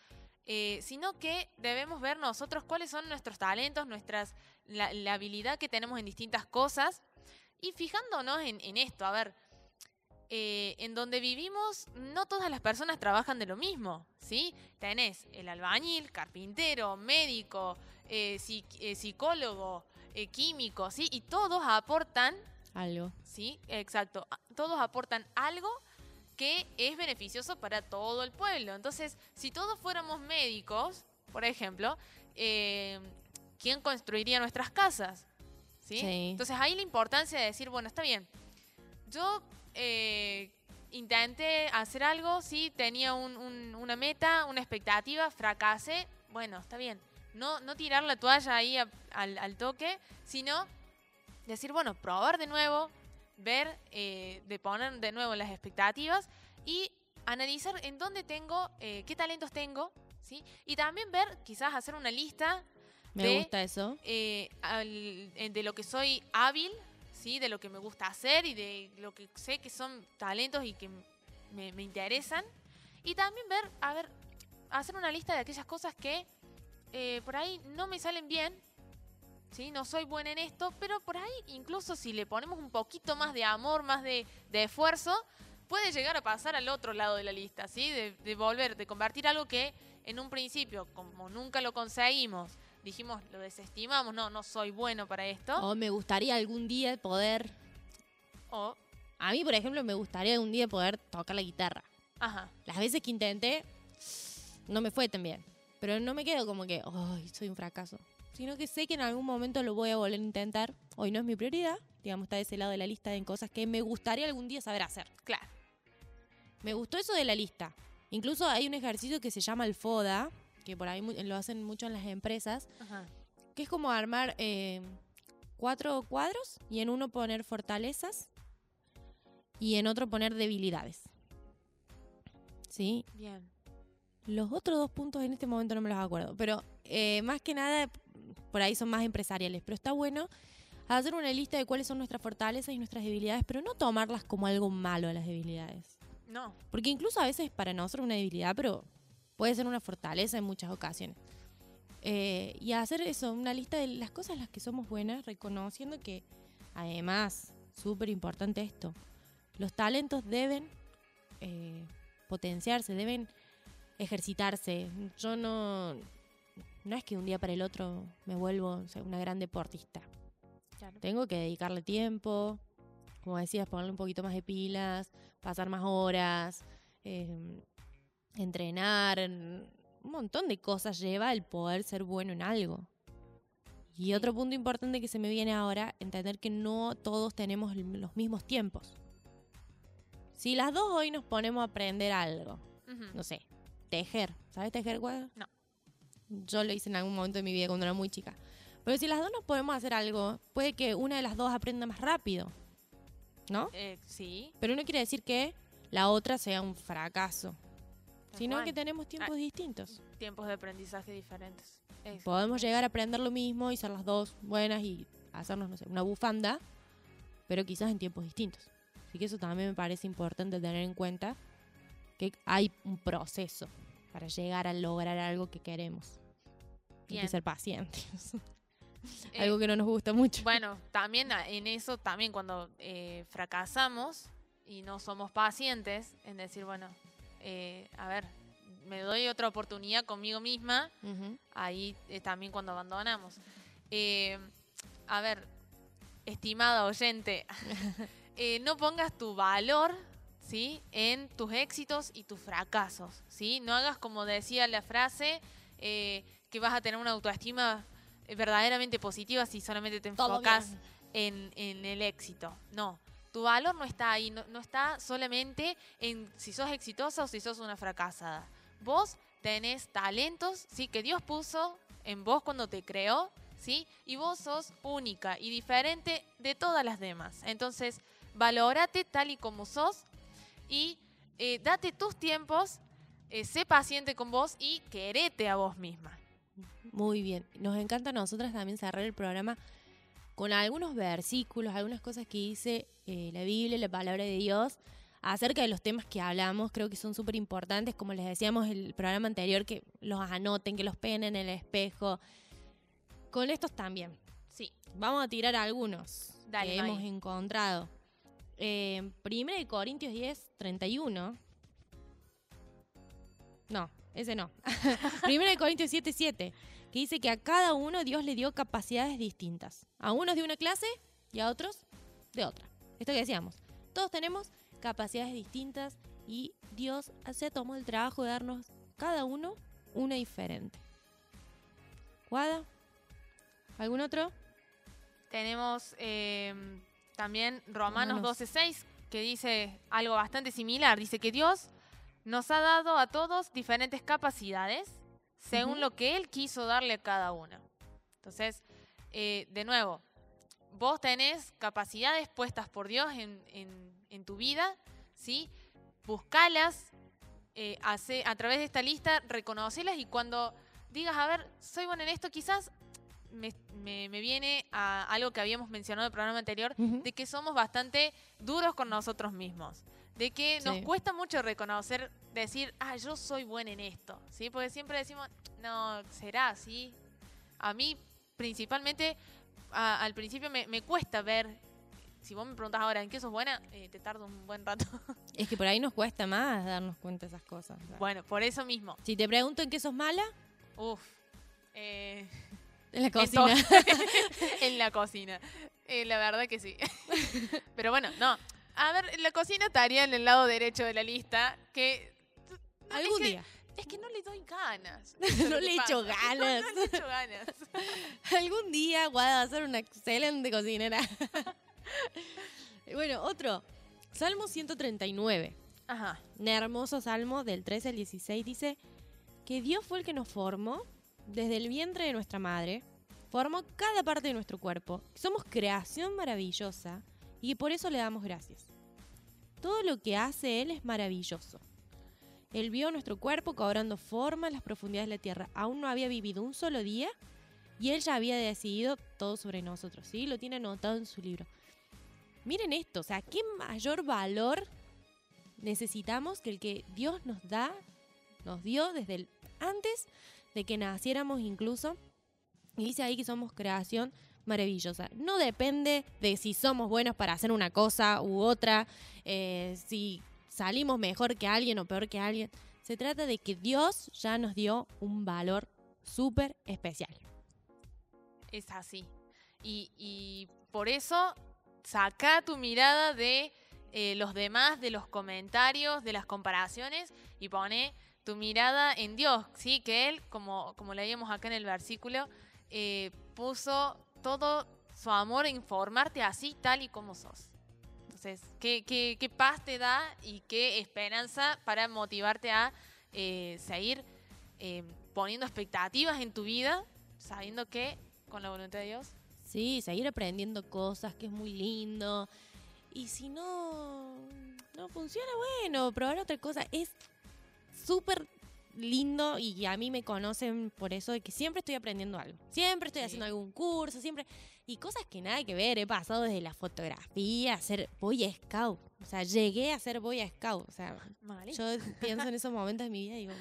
eh, sino que debemos ver nosotros cuáles son nuestros talentos, nuestras, la, la habilidad que tenemos en distintas cosas y fijándonos en, en esto, a ver, eh, en donde vivimos no todas las personas trabajan de lo mismo, ¿sí? Tenés el albañil, carpintero, médico, eh, psic- eh, psicólogo, químico, ¿sí? Y todos aportan Algo. Sí, exacto. Todos aportan algo que es beneficioso para todo el pueblo. Entonces, si todos fuéramos médicos, por ejemplo, eh, ¿quién construiría nuestras casas? ¿Sí? Sí. Entonces, ahí la importancia de decir, bueno, está bien. Yo eh, intenté hacer algo, sí, tenía un- un- una meta, una expectativa, fracasé. Bueno, está bien. No, no tirar la toalla ahí a- al, al toque, sino decir, bueno, probar de nuevo, ver, eh, de poner de nuevo las expectativas y analizar en dónde tengo, eh, qué talentos tengo, ¿sí? Y también ver, quizás hacer una lista Me de, gusta eso. eh, al- eh, de lo que soy hábil, ¿sí? De lo que me gusta hacer y de lo que sé que son talentos y que me, me interesan. Y también ver, a ver, hacer una lista de aquellas cosas que eh, por ahí no me salen bien, ¿sí? No soy buena en esto, pero por ahí incluso si le ponemos un poquito más de amor, más de, de esfuerzo, puede llegar a pasar al otro lado de la lista, ¿sí? De, de volver, de convertir algo que en un principio, como nunca lo conseguimos, dijimos, lo desestimamos, no, no soy bueno para esto. O me gustaría algún día poder. O, A mí, por ejemplo, me gustaría algún día poder tocar la guitarra. ajá, Las veces que intenté, no me fue tan bien. Pero no me quedo como que, ay, soy un fracaso. Sino que sé que en algún momento lo voy a volver a intentar. Hoy no es mi prioridad. Digamos, está de ese lado de la lista de cosas que me gustaría algún día saber hacer. claro. Me gustó eso de la lista. Incluso hay un ejercicio que se llama el FODA, que por ahí lo hacen mucho en las empresas, Ajá. que es como armar eh, cuatro cuadros y en uno poner fortalezas y en otro poner debilidades. ¿Sí? Bien. Los otros dos puntos en este momento no me los acuerdo, pero eh, más que nada por ahí son más empresariales. Pero está bueno hacer una lista de cuáles son nuestras fortalezas y nuestras debilidades, pero no tomarlas como algo malo a las debilidades. No, Porque incluso a veces para nosotros una debilidad, pero puede ser una fortaleza en muchas ocasiones. Eh, y hacer eso, una lista de las cosas en las que somos buenas, reconociendo que, además, súper importante esto, los talentos deben eh, potenciarse, deben ejercitarse. Yo no, no es que un día para el otro me vuelvo o sea, una gran deportista. claro. Tengo que dedicarle tiempo, como decías, ponerle un poquito más de pilas, pasar más horas, eh, entrenar, en- un montón de cosas lleva el poder ser bueno en algo. Y otro punto importante que se me viene ahora, entender que no todos tenemos los mismos tiempos. Si las dos hoy nos ponemos a aprender algo, no sé, tejer, ¿sabes tejer, Guada? No. Yo lo hice en algún momento de mi vida cuando era muy chica. Pero si las dos nos podemos hacer algo, puede que una de las dos aprenda más rápido, ¿no? Eh, sí. Pero no quiere decir que la otra sea un fracaso, sino que tenemos tiempos distintos. tiempos de aprendizaje diferentes. Es- Podemos llegar a aprender lo mismo y ser las dos buenas y hacernos, no sé, una bufanda, pero quizás en tiempos distintos. Así que eso también me parece importante tener en cuenta que hay un proceso para llegar a lograr algo que queremos. Hay Bien. que ser pacientes. Eh, algo que no nos gusta mucho. Bueno, también en eso, también cuando eh, fracasamos y no somos pacientes en decir, bueno, eh, a ver, me doy otra oportunidad conmigo misma, ahí también cuando abandonamos. A ver, estimada oyente, no pongas tu valor, ¿sí? En tus éxitos y tus fracasos, ¿sí? No hagas como decía la frase, eh, que vas a tener una autoestima eh, verdaderamente positiva si solamente te enfocas en, en el éxito. No, tu valor no está ahí, no, no está solamente en si sos exitosa o si sos una fracasada. Vos tenés talentos, ¿sí? Que Dios puso en vos cuando te creó, ¿sí? Y vos sos única y diferente de todas las demás. Entonces, valórate tal y como sos y eh, date tus tiempos, eh, sé paciente con vos y querete a vos misma. Muy bien. Nos encanta a nosotras también cerrar el programa con algunos versículos, algunas cosas que dice eh, la Biblia, la palabra de Dios, acerca de los temas que hablamos. Creo que son súper importantes, como les decíamos el programa anterior, que los anoten, que los peguen en el espejo. Con estos también. Sí. Vamos a tirar algunos Dale, que hemos encontrado. Eh, 1 de Corintios 10, 31. No, ese no. 1 de Corintios 7, 7, que dice que a cada uno Dios le dio capacidades distintas. A unos de una clase y a otros de otra. Esto que decíamos. Todos tenemos capacidades distintas y Dios se tomó el trabajo de darnos cada uno una diferente. ¿Guada? ¿Algún otro? Tenemos eh, también Romanos Romanos. 12.6, que dice algo bastante similar. Dice que Dios nos ha dado a todos diferentes capacidades según lo que Él quiso darle a cada uno. Entonces, eh, de nuevo, vos tenés capacidades puestas por Dios en, en- en tu vida, ¿sí? Buscalas eh, hace- a través de esta lista, reconocelas y cuando digas, a ver, soy bueno en esto, quizás me, me- me viene a algo que habíamos mencionado en el programa anterior, de que somos bastante duros con nosotros mismos. De que nos cuesta mucho reconocer, decir, ah, yo soy buena en esto. ¿Sí? Porque siempre decimos, no, será así. A mí, principalmente, a- al principio me, me cuesta ver. Si vos me preguntas ahora en qué sos buena, eh, te tardo un buen rato. Es que por ahí nos cuesta más darnos cuenta de esas cosas. bueno, por eso mismo. Si te pregunto en qué sos mala, Uf. eh, en la cocina. en la cocina. Eh, la verdad que sí. Pero bueno, no. A ver, la cocina estaría en el lado derecho de la lista, que... Algún es que- día. Es que no le doy ganas. No le echo ganas. No, no le echo ganas. Algún día Guada va a ser una excelente cocinera. bueno, otro. Salmo 139. Ajá. Un hermoso salmo del 13 al 16 dice que Dios fue el que nos formó desde el vientre de nuestra madre, formó cada parte de nuestro cuerpo. Somos creación maravillosa y por eso le damos gracias. Todo lo que hace Él es maravilloso. Él vio nuestro cuerpo cobrando forma en las profundidades de la tierra. Aún no había vivido un solo día y Él ya había decidido todo sobre nosotros. ¿sí? Lo tiene anotado en su libro. Miren esto, o sea, qué mayor valor necesitamos que el que Dios nos da, nos dio desde el, antes de que naciéramos incluso. Y dice ahí que somos creación maravillosa. No depende de si somos buenos para hacer una cosa u otra, eh, si salimos mejor que alguien o peor que alguien. Se trata de que Dios ya nos dio un valor súper especial. Es así. Y, por eso saca tu mirada de eh, los demás, de los comentarios, de las comparaciones y pone tu mirada en Dios, ¿sí? Que Él, como, como leíamos acá en el versículo, eh, puso todo su amor en formarte así, tal y como sos. Entonces, ¿qué, qué, qué paz te da y qué esperanza para motivarte a eh, seguir eh, poniendo expectativas en tu vida, sabiendo que con la voluntad de Dios Sí, seguir aprendiendo cosas, que es muy lindo. Y si no, no funciona, bueno, probar otra cosa. Es súper lindo y a mí me conocen por eso de que siempre estoy aprendiendo algo. Siempre estoy Sí. haciendo algún curso, siempre. Y cosas que nada que ver. He pasado desde la fotografía a ser Boy Scout. O sea, llegué a ser Boy Scout. O sea, yo pienso en esos momentos de mi vida y digo,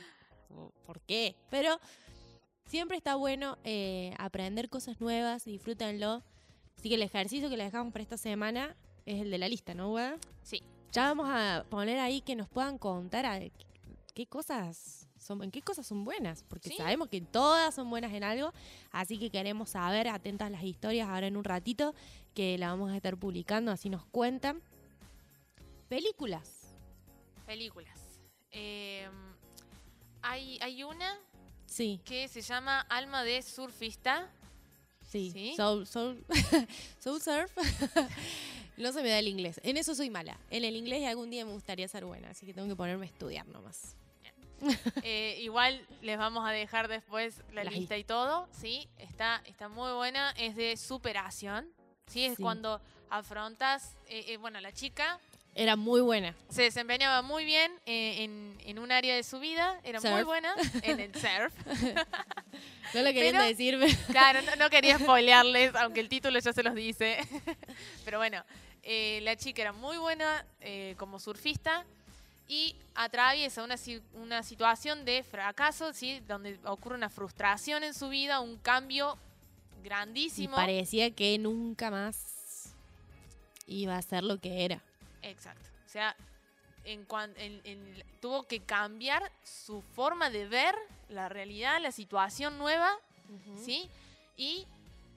"Oh, ¿por qué? Pero siempre está bueno eh, aprender cosas nuevas, disfrútenlo. Así que el ejercicio que les dejamos para esta semana es el de la lista, ¿no, Guada? Sí. Ya vamos a poner ahí que nos puedan contar a qué cosas son, en qué cosas son buenas, porque Sí. sabemos que todas son buenas en algo, así que queremos saber, atentas las historias ahora en un ratito, que la vamos a estar publicando, así nos cuentan. Películas. Películas. Eh, hay, hay una Sí, que se llama Alma de Surfista. sí. ¿Sí? Soul, soul, soul Surf. no se me da el inglés. En eso soy mala. En el inglés algún día me gustaría ser buena, así que tengo que ponerme a estudiar nomás. Eh, igual les vamos a dejar después la Las lista y todo. Sí, está, está muy buena. Es de superación. Sí, es Sí. cuando afrontas. eh, eh, bueno, la chica Era muy buena. se desempeñaba muy bien eh, en, en un área de su vida. Era muy Surf. buena en el surf. No lo querían Pero- decirme. Claro, no, no quería spoilearles, aunque el título ya se los dice. Pero bueno, eh, la chica era muy buena eh, como surfista y atraviesa una, una situación de fracaso, ¿sí? donde ocurre una frustración en su vida, un cambio Y grandísimo. parecía que nunca más iba a ser lo que era. Exacto. O sea, en cuan- en- en- tuvo que cambiar su forma de ver la realidad, la situación nueva ¿sí? Y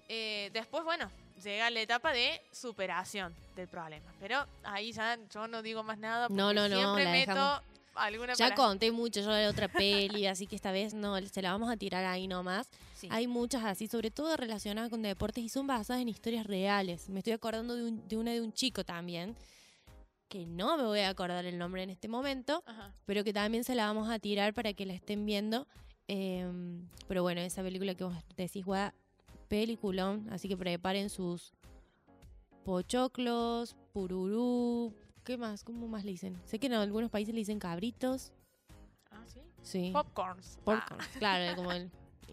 eh, después, bueno, llega la etapa de superación del problema. Pero ahí ya yo no digo más nada porque No, no, no, siempre meto dejamos. alguna Ya para- conté mucho yo de otra peli, así que esta vez no, se la vamos a tirar ahí nomás. Sí. Hay muchas así, sobre todo relacionadas con deportes y son basadas en historias reales. Me estoy acordando de, un- de una de un chico también, que no me voy a acordar el nombre en este momento, Ajá. pero que también se la vamos a tirar para que la estén viendo. Em, pero bueno, esa película que vos decís, Guada, peliculón, así que preparen sus pochoclos, pururú, ¿qué más? ¿Cómo más le dicen? Sé que en algunos países le dicen cabritos. Ah, ¿sí? Sí. Popcorns. Popcorn, claro, como el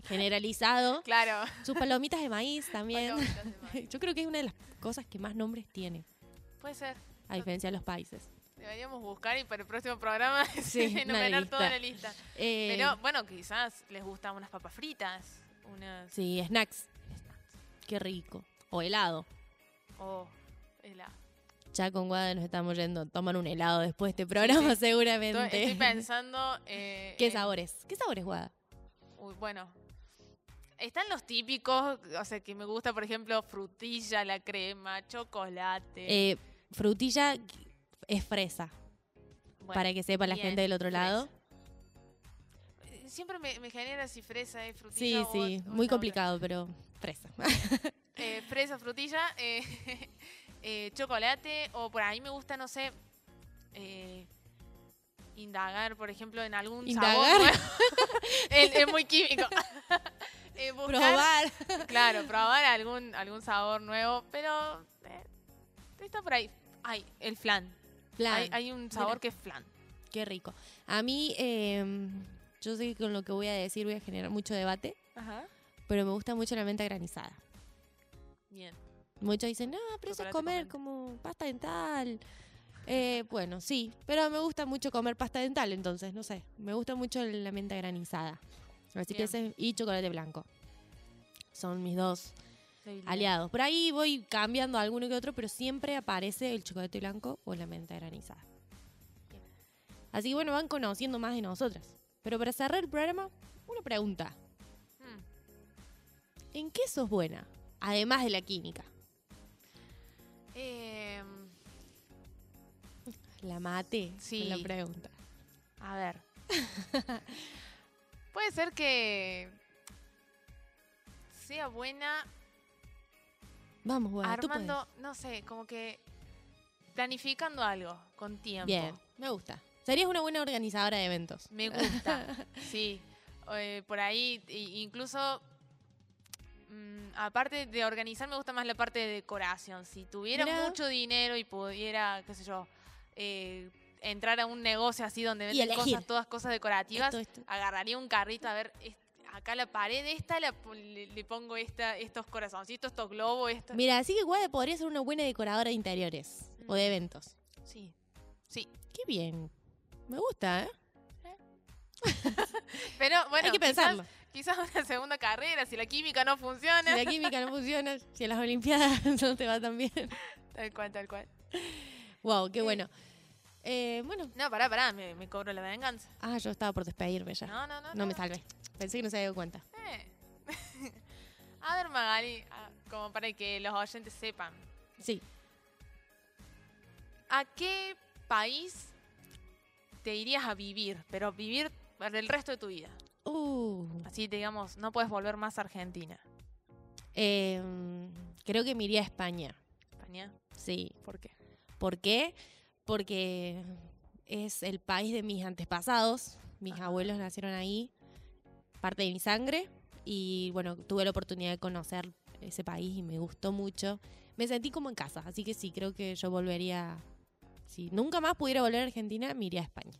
generalizado. Ah, claro. Sus palomitas de maíz también. Palomitas de maíz. Yo creo que es una de las cosas que más nombres tiene, Puede ser. a diferencia de los países. Deberíamos buscar y para el próximo programa Sí, enumerar toda la lista. Eh, Pero bueno, quizás les gustan unas papas fritas, unas sí, snacks, qué rico. O helado. o helado. Ya con Guada nos estamos yendo a tomar un helado después de este programa, sí. seguramente. Estoy, estoy pensando. eh, ¿Qué en- sabores? ¿Qué sabores, Guada? Uy, bueno. Están los típicos, o sea, que me gusta, por ejemplo, frutilla, la crema, chocolate. Eh, frutilla es fresa, Bueno, para que sepa la gente del otro fresa. lado. Eh, Siempre me, me genera si fresa es Sí, frutilla o- sí, o muy otra. complicado, pero fresa. Eh, fresa, frutilla, eh, eh, chocolate, o por ahí me gusta, no sé, eh, indagar, por ejemplo, en algún Indagar. sabor. es, es muy químico. Buscar- Probar. Claro, probar algún, algún sabor nuevo, pero está por ahí. Ay, el flan. Hay, hay un sabor Mira. que es flan. Qué rico. A mí, eh, yo sé que con lo que voy a decir voy a generar mucho debate, Ajá. Pero me gusta mucho la menta granizada. Bien. Muchos dicen, no, pero eso es comer como pasta dental. Eh, bueno, sí, pero me gusta mucho comer pasta dental, entonces, no sé. Me gusta mucho la menta granizada. Así que ese y chocolate blanco. Son mis dos aliados. Por ahí voy cambiando alguno que otro, pero siempre aparece el chocolate blanco o la menta granizada. Así que bueno, van conociendo más de nosotras. Pero para cerrar el programa, una pregunta. ¿En qué sos buena? Además de la química. Em, La mate. Sí. La pregunta. a ver. Puede ser que sea buena Vamos, podés. armando, no sé, como que planificando algo con tiempo. Bien, me gusta. Serías una buena organizadora de eventos. Me gusta, sí. Eh, por ahí, incluso, mm, aparte de organizar, me gusta más la parte de decoración. Si tuviera Mirá. mucho dinero y pudiera, qué sé yo, eh, entrar a un negocio así donde venden cosas, todas cosas decorativas, Esto, esto. agarraría un carrito a ver, acá la pared esta, la le, le pongo esta, estos corazoncitos, estos globos, esto. Mira, así que Guada podría ser una buena decoradora de interiores o de eventos. Sí, sí. Qué bien. Me gusta, ¿eh? Pero bueno, Hay que pensarlo. Quizás, una segunda carrera, si la química no funciona. Si la química no funciona, si en las Olimpiadas no te va tan bien. Tal cual, tal cual. Wow, qué Eh, bueno. Eh, bueno, No, pará, pará, me, me cobro la venganza. ah, yo estaba por despedirme ya. No, no, no. No me salvé. Pensé que no se había dado cuenta. Eh. A ver, Magali, como para que los oyentes sepan, Sí. ¿a qué país te irías a vivir? Pero vivir para el resto de tu vida. Uh, Así, digamos, no puedes volver más a Argentina. em, creo que me iría a España. España, Sí. ¿por qué? ¿Por qué? Porque es el país de mis antepasados. Mis Ajá. abuelos nacieron ahí, parte de mi sangre. Y bueno, tuve la oportunidad de conocer ese país y me gustó mucho. Me sentí como en casa, así que sí, creo que yo volvería. Si nunca más pudiera volver a Argentina, me iría a España.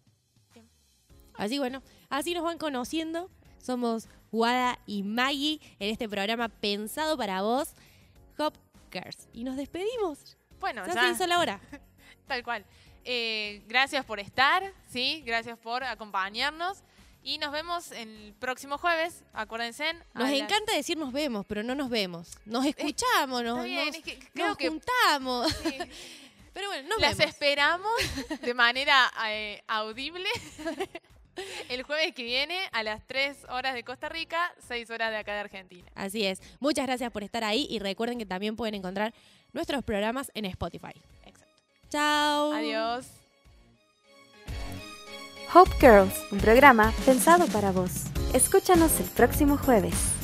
Así bueno, así nos van conociendo. Somos Wada y Maggie en este programa pensado para vos, Hop Girls. Y nos despedimos. Bueno, Ya ya, se hizo la hora. tal cual. Eh, gracias por estar, ¿sí? Gracias por acompañarnos. Y nos vemos el próximo jueves. Acuérdense. Nos las- encanta decir nos vemos, pero no nos vemos. Nos escuchamos, nos, Está bien, nos- es que creo nos que juntamos. sí, Pero bueno, nos las vemos. esperamos de manera eh, audible el jueves que viene a las 3 horas de Costa Rica, 6 horas de acá de Argentina. Así es. Muchas gracias por estar ahí y recuerden que también pueden encontrar nuestros programas en Spotify. Exacto. Chao. Adiós. Hope Girls, un programa pensado para vos. Escúchanos el próximo jueves.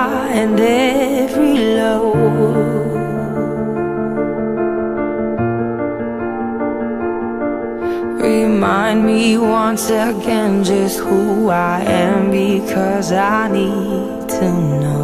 and every low? Remind me once again just who I am because I need to know.